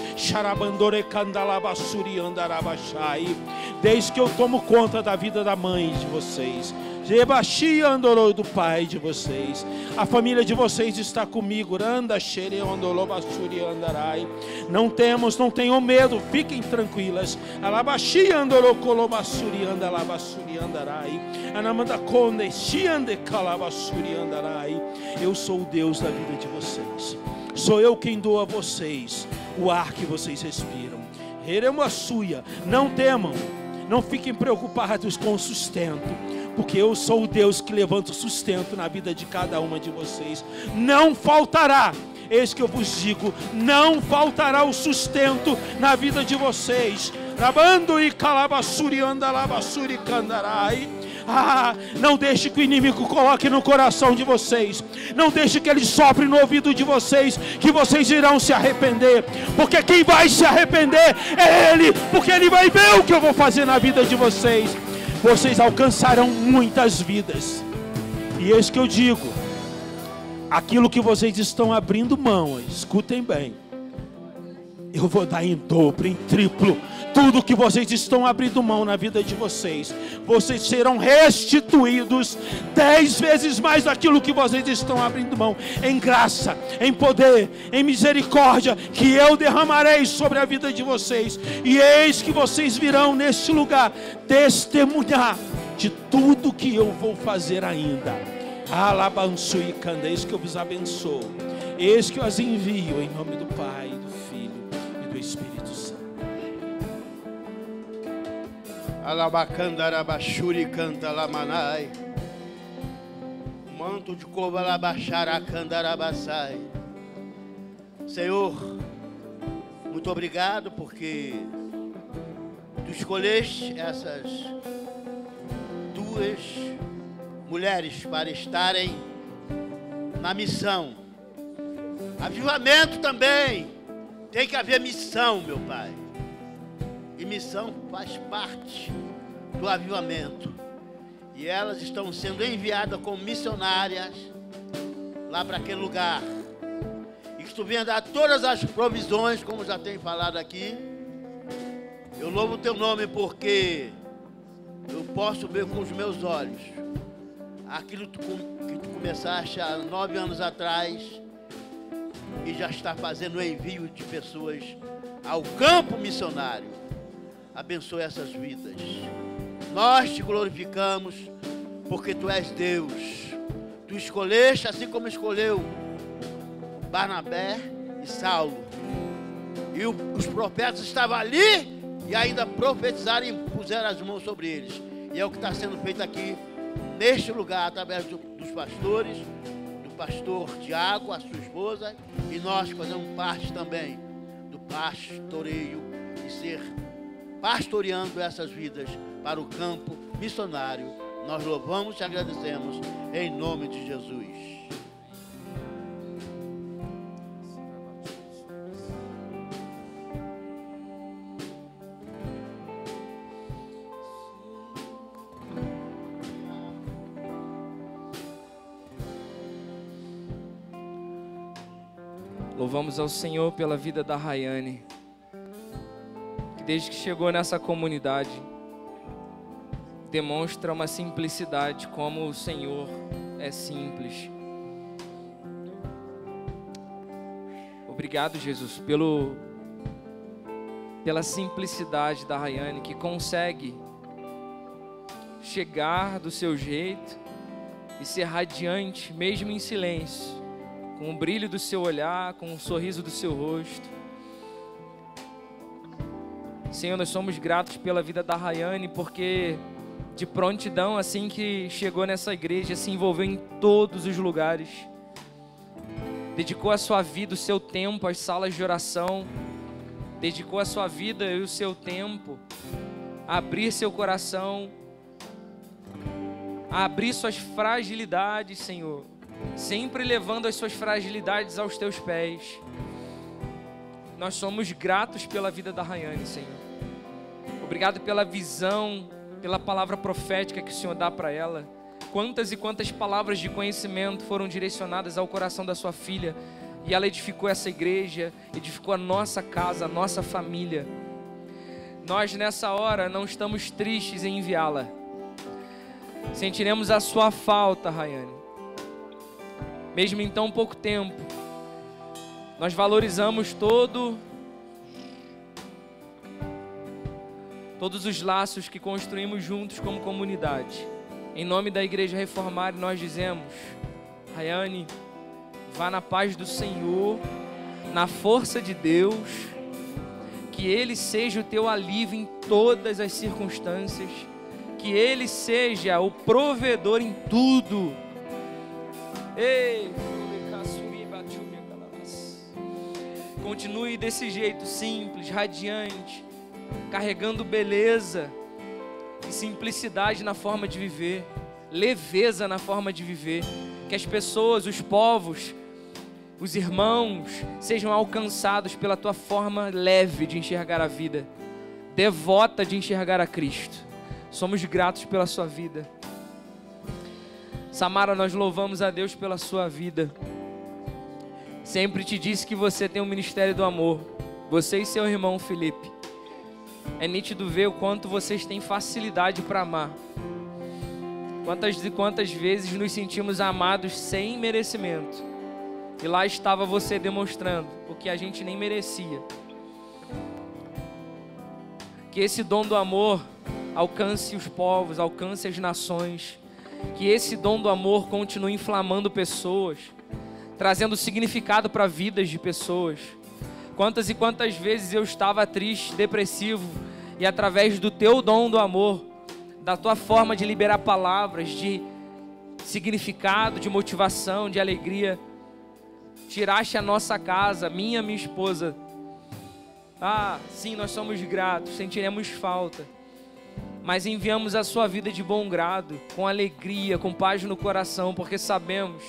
Desde que eu tomo conta da vida da mãe de vocês. Jebaxi andorou do pai de vocês. A família de vocês está comigo. Anda xere andolobasuri andarai. Não temos, não tenham medo, fiquem tranquilas. Alabaxi andorou colobasuri andalabasuri andarai. Anamanda conde xiande calabasuri andarai. Eu sou o Deus da vida de vocês. Sou eu quem dou a vocês o ar que vocês respiram. suia. Não temam, não fiquem preocupados com o sustento porque eu sou o Deus que levanta o sustento na vida de cada uma de vocês. Não faltará. Eis que eu vos digo: não faltará o sustento na vida de vocês. E candarai. Ah, não deixe que o inimigo coloque no coração de vocês. Não deixe que ele sopre no ouvido de vocês que vocês irão se arrepender. Porque quem vai se arrepender é ele, porque ele vai ver o que eu vou fazer na vida de vocês vocês alcançarão muitas vidas. E eis que eu digo: aquilo que vocês estão abrindo mão, escutem bem, eu vou dar em dobro, em triplo, tudo que vocês estão abrindo mão na vida de vocês, vocês serão restituídos dez vezes mais daquilo que vocês estão abrindo mão, em graça, em poder, em misericórdia, que eu derramarei sobre a vida de vocês, e eis que vocês virão neste lugar testemunhar de tudo que eu vou fazer ainda. Alabanço canda, eis que eu vos abençoo, eis que eu as envio em nome do Pai, do Filho e do Espírito Alabacandarabachuri canta lamanai. Manto de covalabacharacandarabasai. Senhor, muito obrigado porque tu escolheste essas duas mulheres para estarem na missão. Avivamento também. Tem que haver missão, meu Pai. E missão faz parte do avivamento. E elas estão sendo enviadas como missionárias lá para aquele lugar. E que tu venha dar todas as provisões, como já tem falado aqui. Eu louvo o teu nome porque eu posso ver com os meus olhos aquilo que tu começaste há nove anos atrás e já está fazendo o envio de pessoas ao campo missionário. Abençoe essas vidas. Nós te glorificamos porque tu és Deus. Tu escolheste assim como escolheu Barnabé e Saulo. E os profetas estavam ali e ainda profetizaram e puseram as mãos sobre eles. E é o que está sendo feito aqui neste lugar através do, dos pastores, do pastor Tiago, a sua esposa, e nós fazemos parte também do pastoreio e ser pastoreando essas vidas para o campo missionário. Nós louvamos e agradecemos em nome de Jesus. Louvamos ao Senhor pela vida da Rayane, desde que chegou nessa comunidade, demonstra uma simplicidade, como o Senhor é simples. Obrigado, Jesus, pelo, pela simplicidade da Rayane, que consegue chegar do seu jeito e ser radiante, mesmo em silêncio com o brilho do seu olhar, com o sorriso do seu rosto. Senhor, nós somos gratos pela vida da Rayane, porque de prontidão, assim que chegou nessa igreja, se envolveu em todos os lugares, dedicou a sua vida, o seu tempo às salas de oração, dedicou a sua vida e o seu tempo a abrir seu coração, a abrir suas fragilidades, Senhor sempre levando as suas fragilidades aos teus pés. Nós somos gratos pela vida da Rayane, Senhor. Obrigado pela visão, pela palavra profética que o Senhor dá para ela. Quantas e quantas palavras de conhecimento foram direcionadas ao coração da sua filha e ela edificou essa igreja, edificou a nossa casa, a nossa família. Nós nessa hora não estamos tristes em enviá-la. Sentiremos a sua falta, Rayane mesmo em tão pouco tempo. Nós valorizamos todo todos os laços que construímos juntos como comunidade. Em nome da Igreja Reformada, nós dizemos: Rayane, vá na paz do Senhor, na força de Deus, que Ele seja o teu alívio em todas as circunstâncias, que Ele seja o provedor em tudo Ei, continue desse jeito simples, radiante, carregando beleza e simplicidade na forma de viver, leveza na forma de viver, que as pessoas, os povos, os irmãos sejam alcançados pela tua forma leve de enxergar a vida, devota de enxergar a Cristo. Somos gratos pela sua vida. Samara, nós louvamos a Deus pela sua vida. Sempre te disse que você tem um ministério do amor. Você e seu irmão Felipe. É nítido ver o quanto vocês têm facilidade para amar. Quantas e quantas vezes nos sentimos amados sem merecimento. E lá estava você demonstrando o que a gente nem merecia. Que esse dom do amor alcance os povos, alcance as nações. Que esse dom do amor continue inflamando pessoas, trazendo significado para vidas de pessoas. Quantas e quantas vezes eu estava triste, depressivo, e através do teu dom do amor, da tua forma de liberar palavras, de significado, de motivação, de alegria, tiraste a nossa casa, minha, minha esposa. Ah, sim, nós somos gratos, sentiremos falta. Mas enviamos a sua vida de bom grado, com alegria, com paz no coração, porque sabemos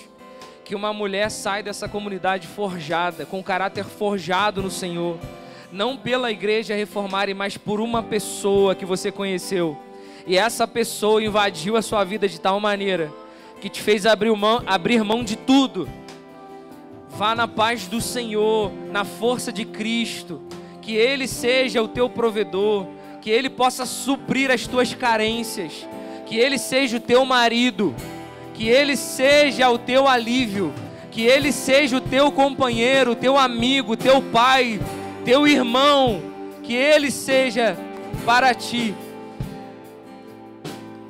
que uma mulher sai dessa comunidade forjada, com caráter forjado no Senhor, não pela igreja reformar, mas por uma pessoa que você conheceu. E essa pessoa invadiu a sua vida de tal maneira que te fez abrir mão, abrir mão de tudo. Vá na paz do Senhor, na força de Cristo, que Ele seja o teu provedor, que Ele possa suprir as tuas carências, que Ele seja o teu marido que Ele seja o teu alívio, que Ele seja o teu companheiro, o teu amigo, o teu pai, teu irmão, que Ele seja para ti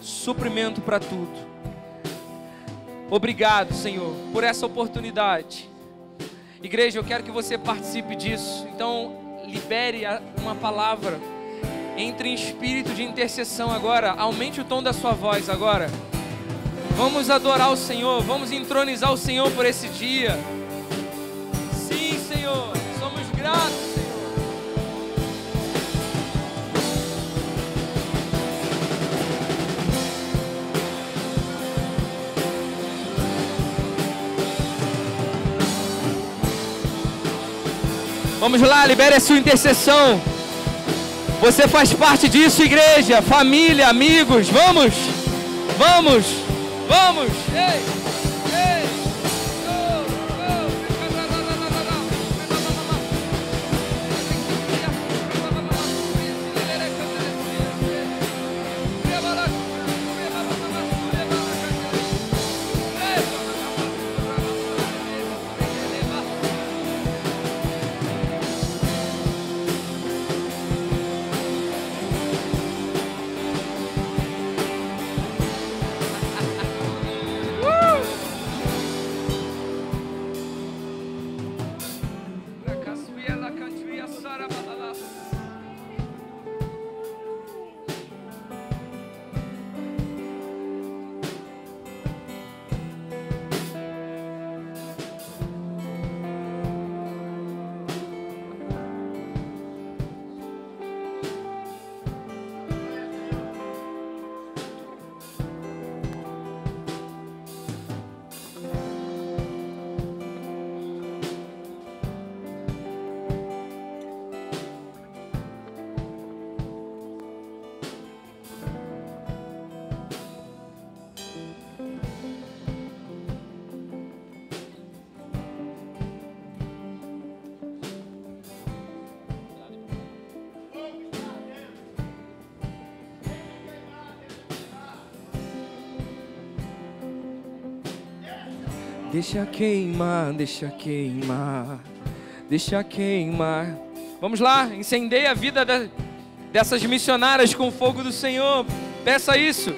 suprimento para tudo. Obrigado, Senhor, por essa oportunidade. Igreja, eu quero que você participe disso. Então, libere uma palavra. Entre em espírito de intercessão agora. Aumente o tom da sua voz agora. Vamos adorar o Senhor, vamos entronizar o Senhor por esse dia. Sim, Senhor, somos gratos, Senhor. Vamos lá, libere a sua intercessão. Você faz parte disso, igreja, família, amigos. Vamos, vamos. Vamos! Ei! Deixa queimar, deixa queimar, deixa queimar. Vamos lá, incendeie a vida de, dessas missionárias com o fogo do Senhor. Peça isso.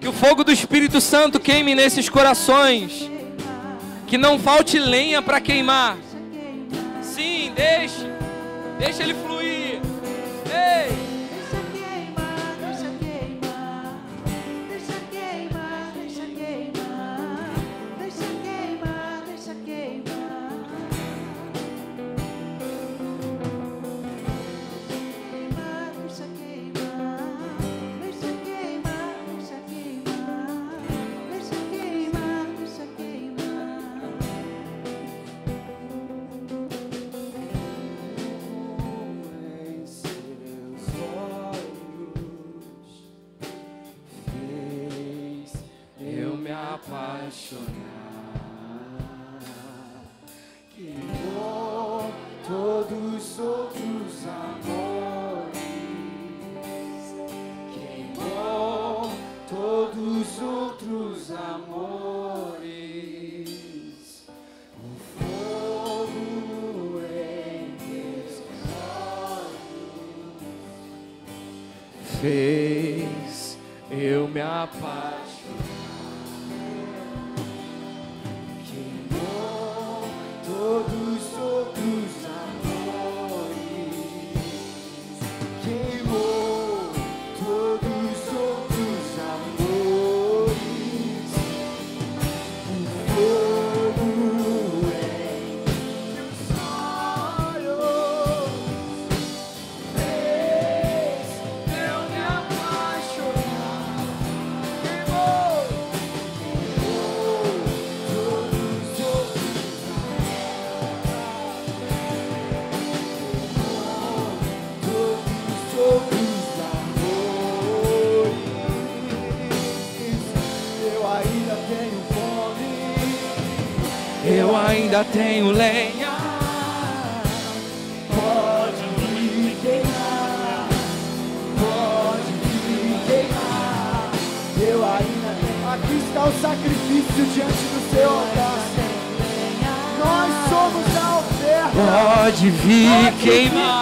Que o fogo do Espírito Santo queime nesses corações. Que não falte lenha para queimar. Sim, deixe. Deixa ele fluir. ainda tenho lenha. Pode vir queimar, pode vir queimar. Eu ainda tenho. Aqui está o sacrifício diante do seu altar. Nós somos a oferta. Pode vir queimar.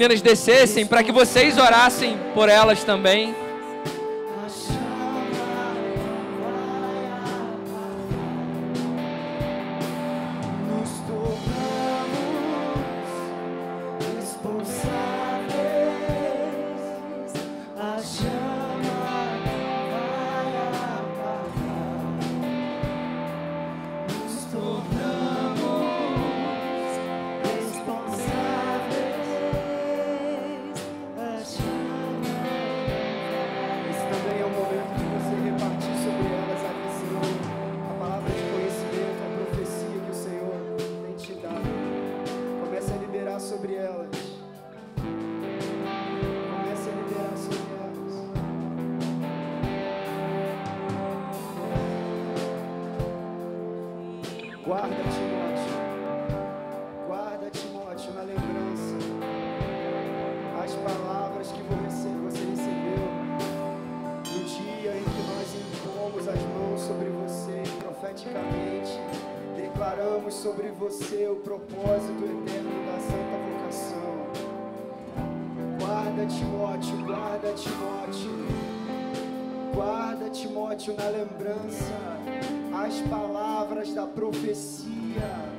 meninas descessem para que vocês orassem por elas também. sobre você o propósito eterno da santa vocação. Guarda Timóteo, guarda Timóteo, guarda Timóteo na lembrança as palavras da profecia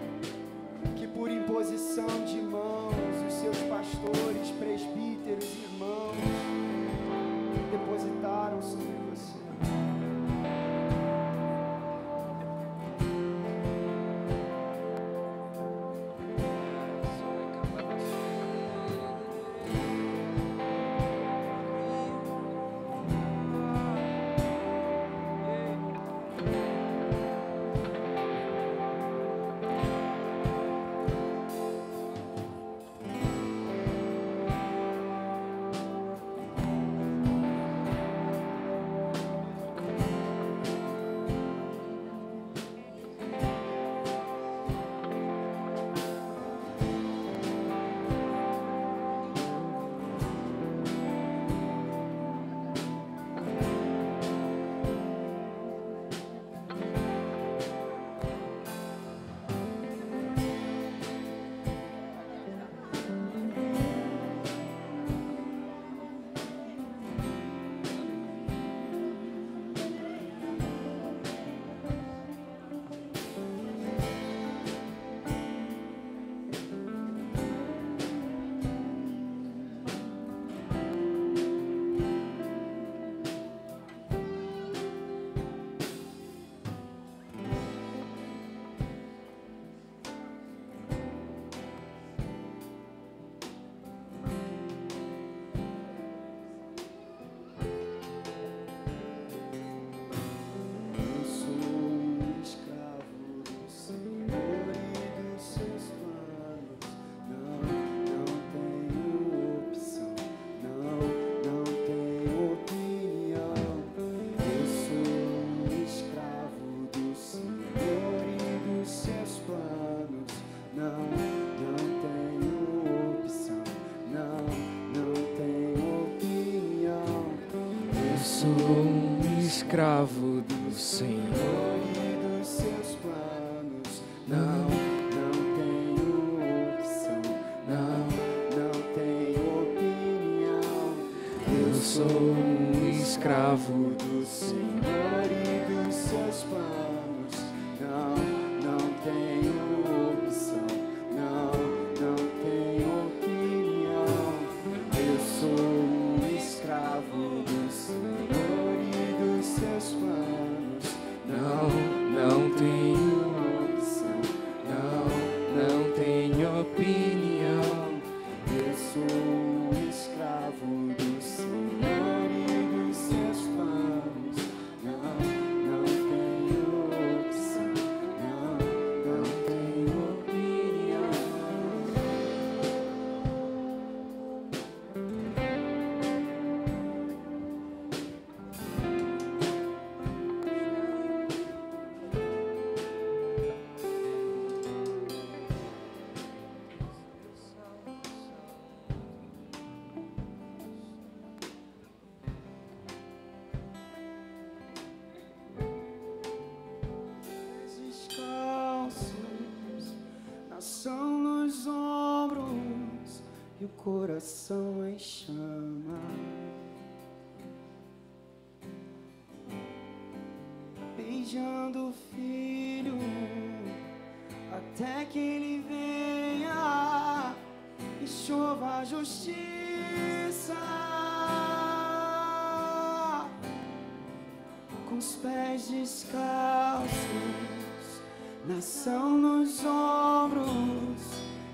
coração nos ombros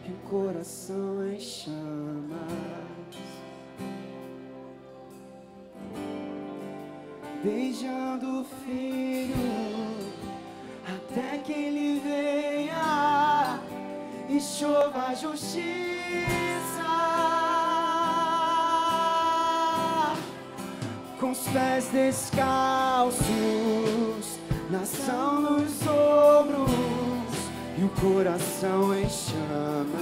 e o coração em chamas. Beijando o filho até que ele venha e chova a justiça. Com os pés descalços, nação nos coração em chamas,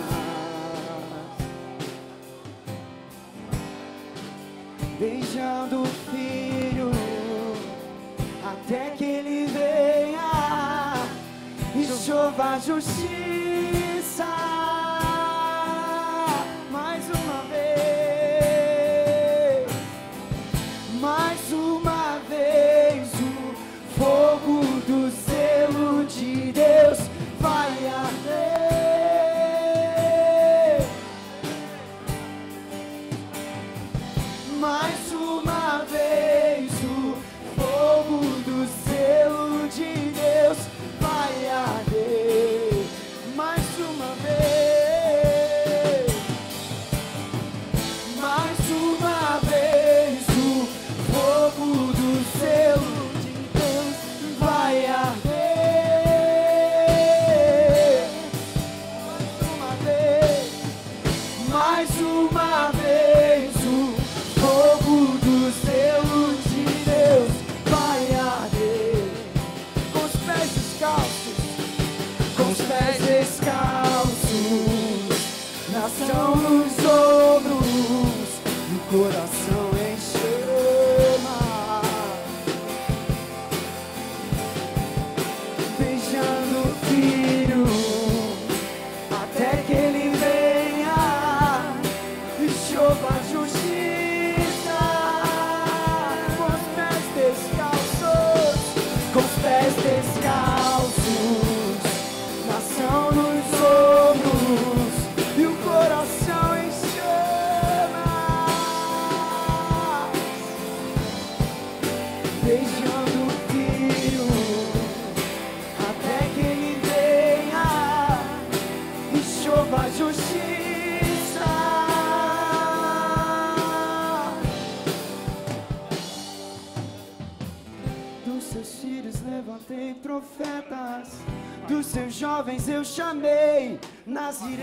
beijando o filho até que ele venha e chova justiça. uma vez. jovens eu chamei Nazireu.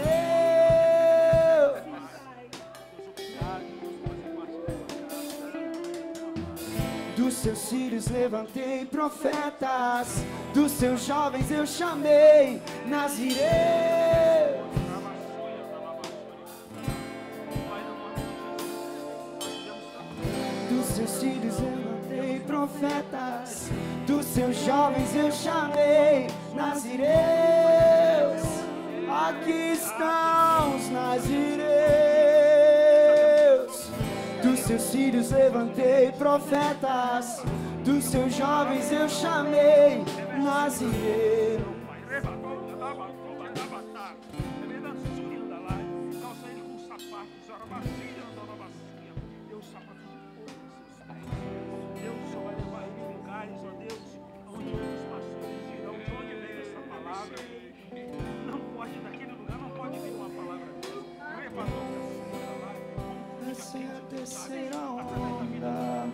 Dos seus filhos levantei profetas, dos seus jovens eu chamei Nazireu. Profetas, dos seus jovens eu chamei nazireus. Aqui estão os nazireus. Dos seus filhos levantei profetas, dos seus jovens eu chamei nazireus. Palavra. Não pode, daquele lugar não pode vir uma palavra dessa. Reparou Essa é a terceira onda.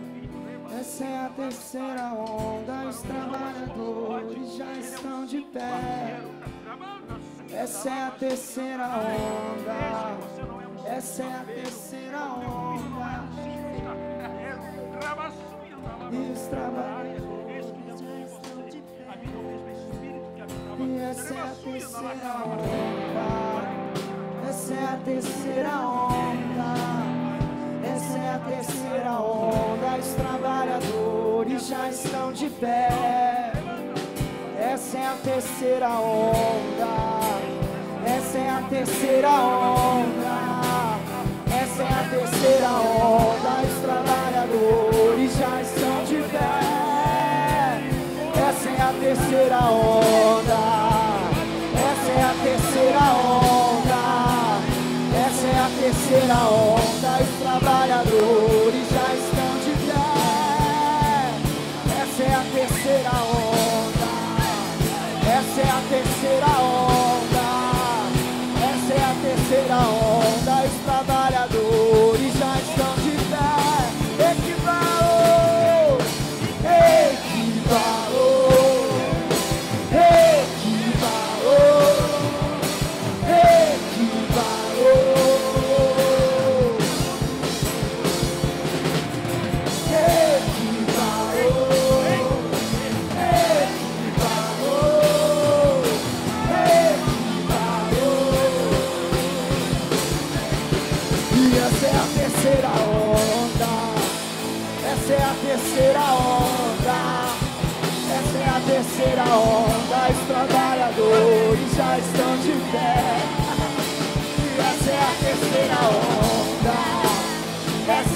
Essa é a terceira onda. Os trabalhadores já estão de pé. Essa é a terceira onda. Essa é a terceira onda. E os trabalhadores E essa é a terceira onda. Essa é a terceira onda. Essa é a terceira onda. Os trabalhadores já estão de pé. Essa é a terceira onda. Essa é a terceira onda. Essa é a terceira onda. Os trabalhadores já estão de pé. Essa é a terceira onda. É a terceira onda.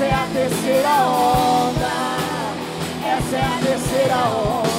Essa é a terceira onda. Essa é a terceira onda.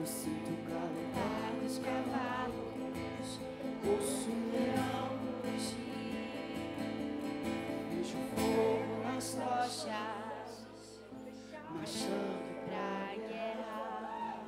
Eu sinto o galotar dos cavalos, ouço um leão rugir, vejo fogo nas rochas, marchando pra guerra.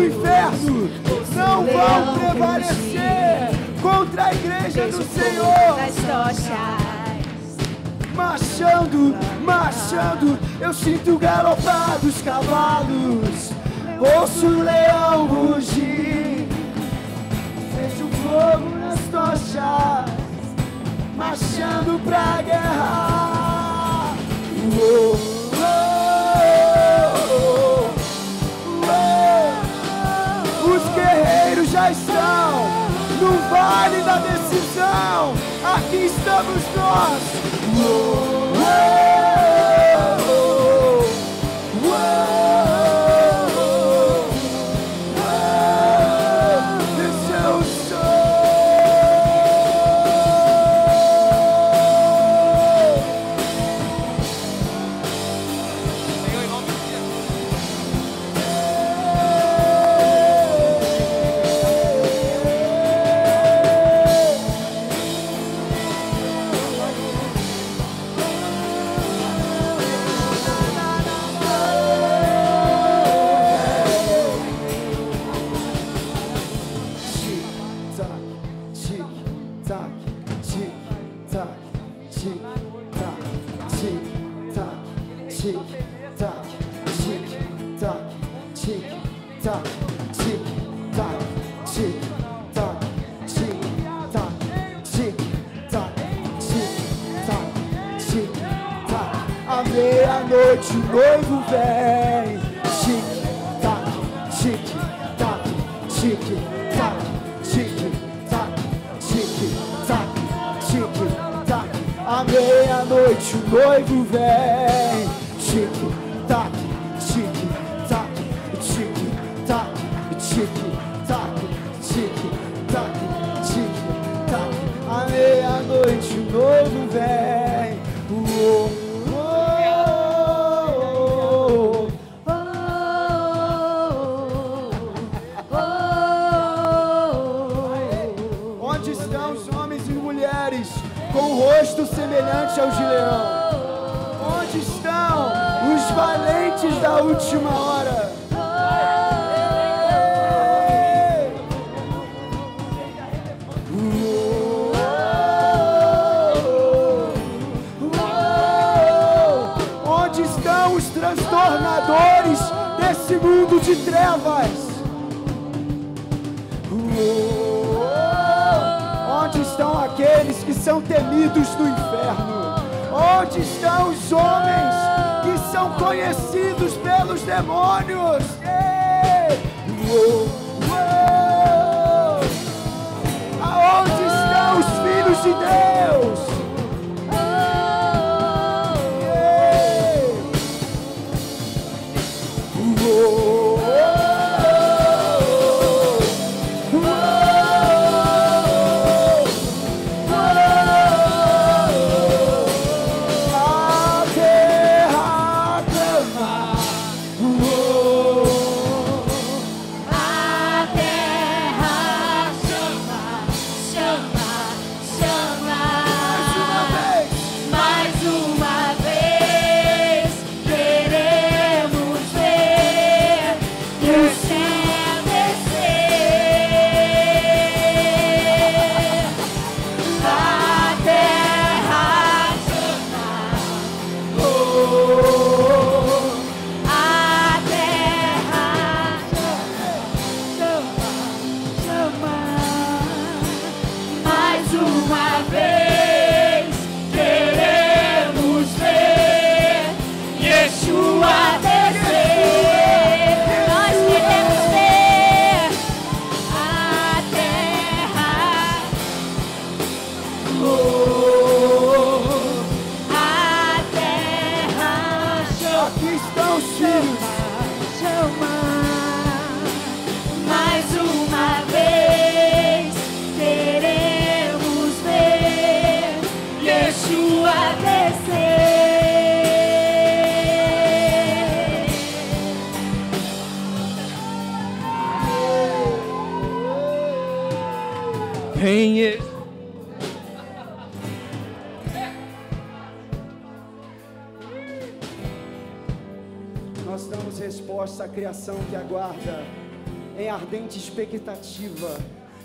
do inferno não vão prevalecer contra a igreja do Senhor. Marchando, marchando, eu sinto o galopar dos cavalos. Ouço o leão rugir, vejo fogo nas tochas, marchando pra guerra. Uou. já estão no vale da decisão. Aqui estamos nós. Transtornadores desse mundo de trevas. Onde estão aqueles que são temidos no inferno? Onde estão os homens que são conhecidos pelos demônios? Aonde estão os filhos de Deus?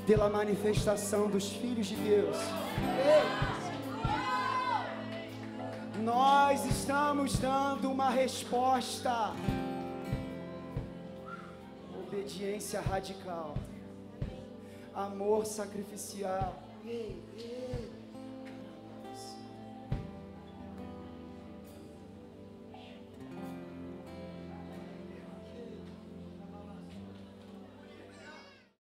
Pela manifestação dos filhos de Deus. Nós estamos dando uma resposta. Obediência radical. Amor sacrificial. Ei, ei.